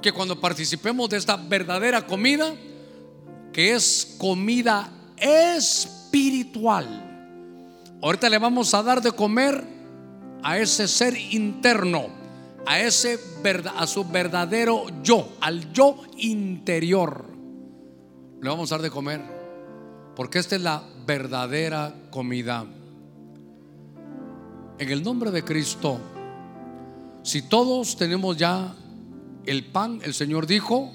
[SPEAKER 1] que cuando participemos de esta verdadera comida, que es comida espiritual, ahorita le vamos a dar de comer a ese ser interno a ese a su verdadero yo, al yo interior. Le vamos a dar de comer, porque esta es la verdadera comida. En el nombre de Cristo, si todos tenemos ya el pan, el Señor dijo,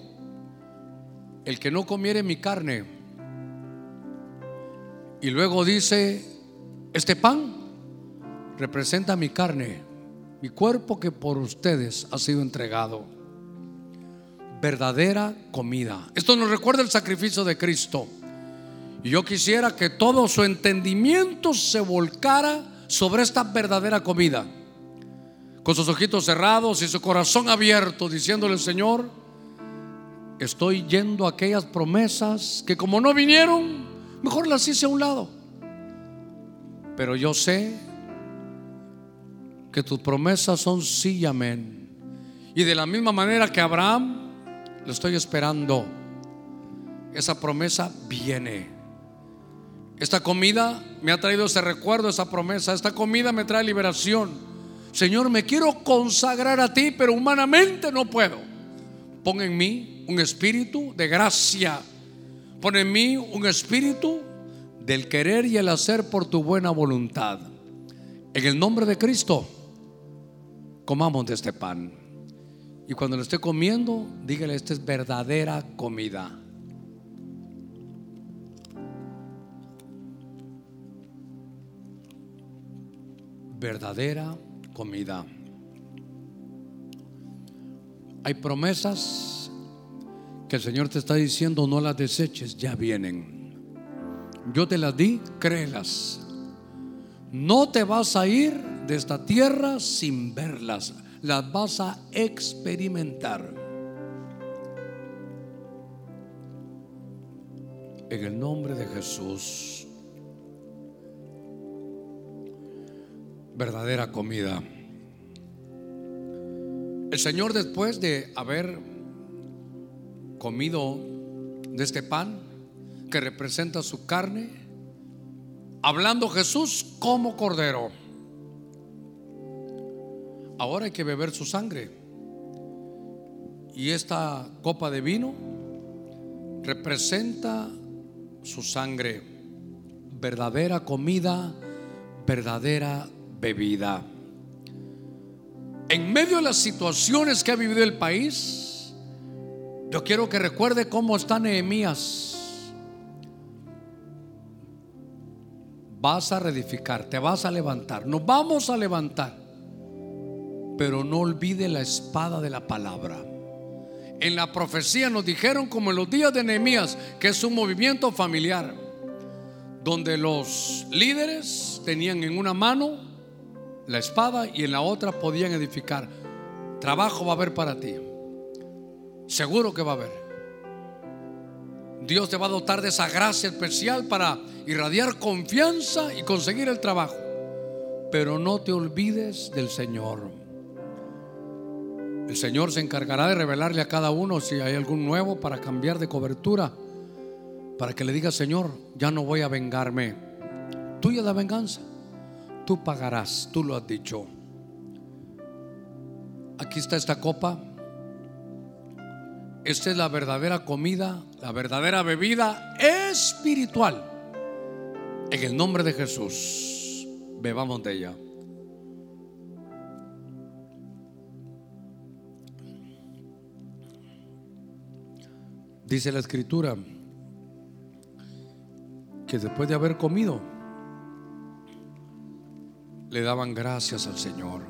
[SPEAKER 1] el que no comiere mi carne, y luego dice, este pan representa mi carne mi cuerpo que por ustedes ha sido entregado. Verdadera comida. Esto nos recuerda el sacrificio de Cristo. Y yo quisiera que todo su entendimiento se volcara sobre esta verdadera comida. Con sus ojitos cerrados y su corazón abierto, diciéndole, Señor, estoy yendo a aquellas promesas que como no vinieron, mejor las hice a un lado. Pero yo sé que tus promesas son sí y amén. Y de la misma manera que Abraham, lo estoy esperando. Esa promesa viene. Esta comida me ha traído ese recuerdo, esa promesa. Esta comida me trae liberación. Señor, me quiero consagrar a ti, pero humanamente no puedo. Pon en mí un espíritu de gracia. Pon en mí un espíritu del querer y el hacer por tu buena voluntad. En el nombre de Cristo comamos de este pan. Y cuando lo esté comiendo, dígale, esta es verdadera comida. Verdadera comida. Hay promesas que el Señor te está diciendo, no las deseches, ya vienen. Yo te las di, créelas. No te vas a ir de esta tierra sin verlas. las vas a experimentar. En el nombre de Jesús. Verdadera comida. El Señor después de haber comido de este pan que representa su carne, hablando Jesús como cordero. Ahora hay que beber su sangre. Y esta copa de vino representa su sangre, verdadera comida, verdadera bebida. En medio de las situaciones que ha vivido el país, yo quiero que recuerde cómo está Nehemías. Vas a reedificar, te vas a levantar, nos vamos a levantar, pero no olvide la espada de la palabra. En la profecía nos dijeron, como en los días de Nehemías, que es un movimiento familiar, donde los líderes tenían en una mano la espada y en la otra podían edificar. Trabajo va a haber para ti. Seguro que va a haber. Dios te va a dotar de esa gracia especial para irradiar confianza y conseguir el trabajo. Pero no te olvides del Señor. El Señor se encargará de revelarle a cada uno si hay algún nuevo para cambiar de cobertura. Para que le diga, Señor, ya no voy a vengarme. Tuya la venganza. Tú pagarás, tú lo has dicho. Aquí está esta copa. Esta es la verdadera comida, la verdadera bebida espiritual. En el nombre de Jesús, bebamos de ella. Dice la escritura que después de haber comido, le daban gracias al Señor.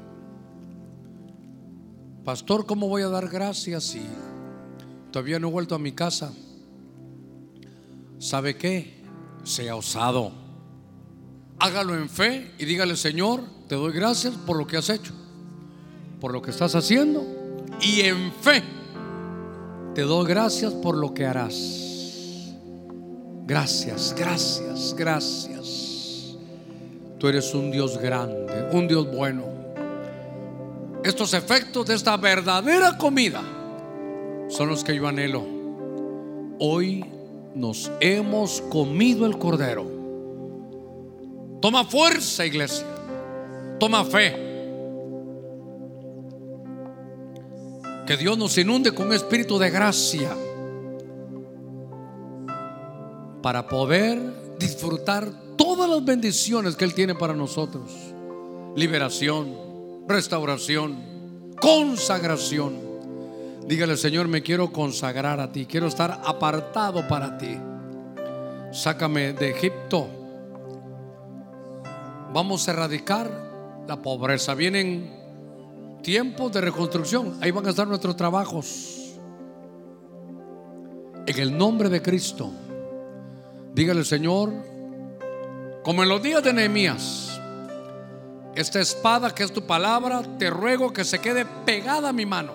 [SPEAKER 1] Pastor, ¿cómo voy a dar gracias si todavía no he vuelto a mi casa? ¿Sabe qué? Sea osado. Hágalo en fe y dígale, Señor, te doy gracias por lo que has hecho, por lo que estás haciendo y en fe te doy gracias por lo que harás. Gracias, gracias, gracias. Tú eres un Dios grande, un Dios bueno. Estos efectos de esta verdadera comida son los que yo anhelo. Hoy nos hemos comido el cordero. Toma fuerza, iglesia. Toma fe. Que Dios nos inunde con un espíritu de gracia para poder disfrutar todas las bendiciones que Él tiene para nosotros. Liberación, restauración, consagración. Dígale, Señor, me quiero consagrar a ti, quiero estar apartado para ti. Sácame de Egipto. Vamos a erradicar la pobreza. Vienen tiempos de reconstrucción. Ahí van a estar nuestros trabajos. En el nombre de Cristo. Dígale, Señor, como en los días de Nehemías, esta espada que es tu palabra, te ruego que se quede pegada a mi mano.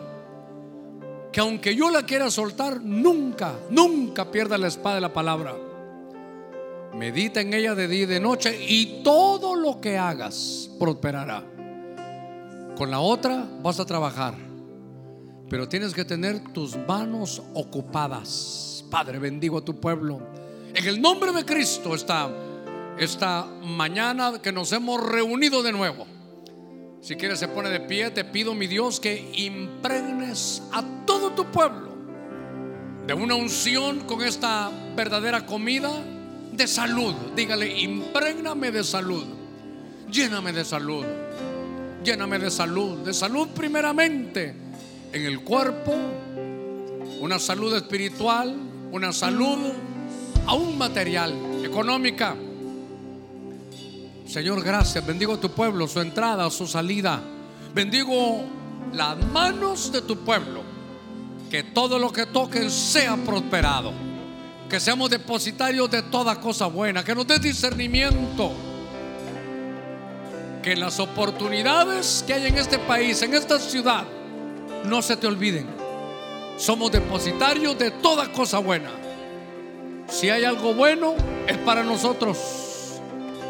[SPEAKER 1] Que aunque yo la quiera soltar, nunca, nunca pierda la espada de la palabra. Medita en ella de día y de noche y todo lo que hagas prosperará. Con la otra vas a trabajar, pero tienes que tener tus manos ocupadas. Padre, bendigo a tu pueblo. En el nombre de Cristo esta, esta mañana que nos hemos reunido de nuevo. Si quieres se pone de pie, te pido mi Dios que impregnes a todo tu pueblo de una unción con esta verdadera comida de salud. Dígale, imprégname de salud. Lléname de salud. Lléname de salud, de salud primeramente en el cuerpo, una salud espiritual, una salud aún material, económica. Señor, gracias. Bendigo tu pueblo, su entrada, su salida. Bendigo las manos de tu pueblo. Que todo lo que toquen sea prosperado. Que seamos depositarios de toda cosa buena. Que nos dé discernimiento que las oportunidades que hay en este país, en esta ciudad, no se te olviden. Somos depositarios de toda cosa buena. Si hay algo bueno, es para nosotros.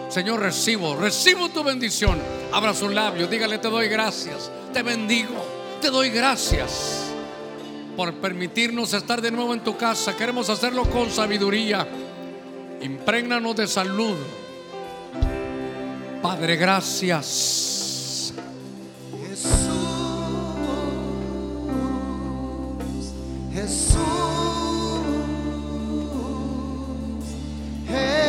[SPEAKER 1] Señor, recibo, recibo tu bendición. Abra sus labios, dígale, te doy gracias, te bendigo, te doy gracias por permitirnos estar de nuevo en tu casa. Queremos hacerlo con sabiduría. Imprégnanos de salud. Padre, gracias. Jesús, Jesús. Jesús.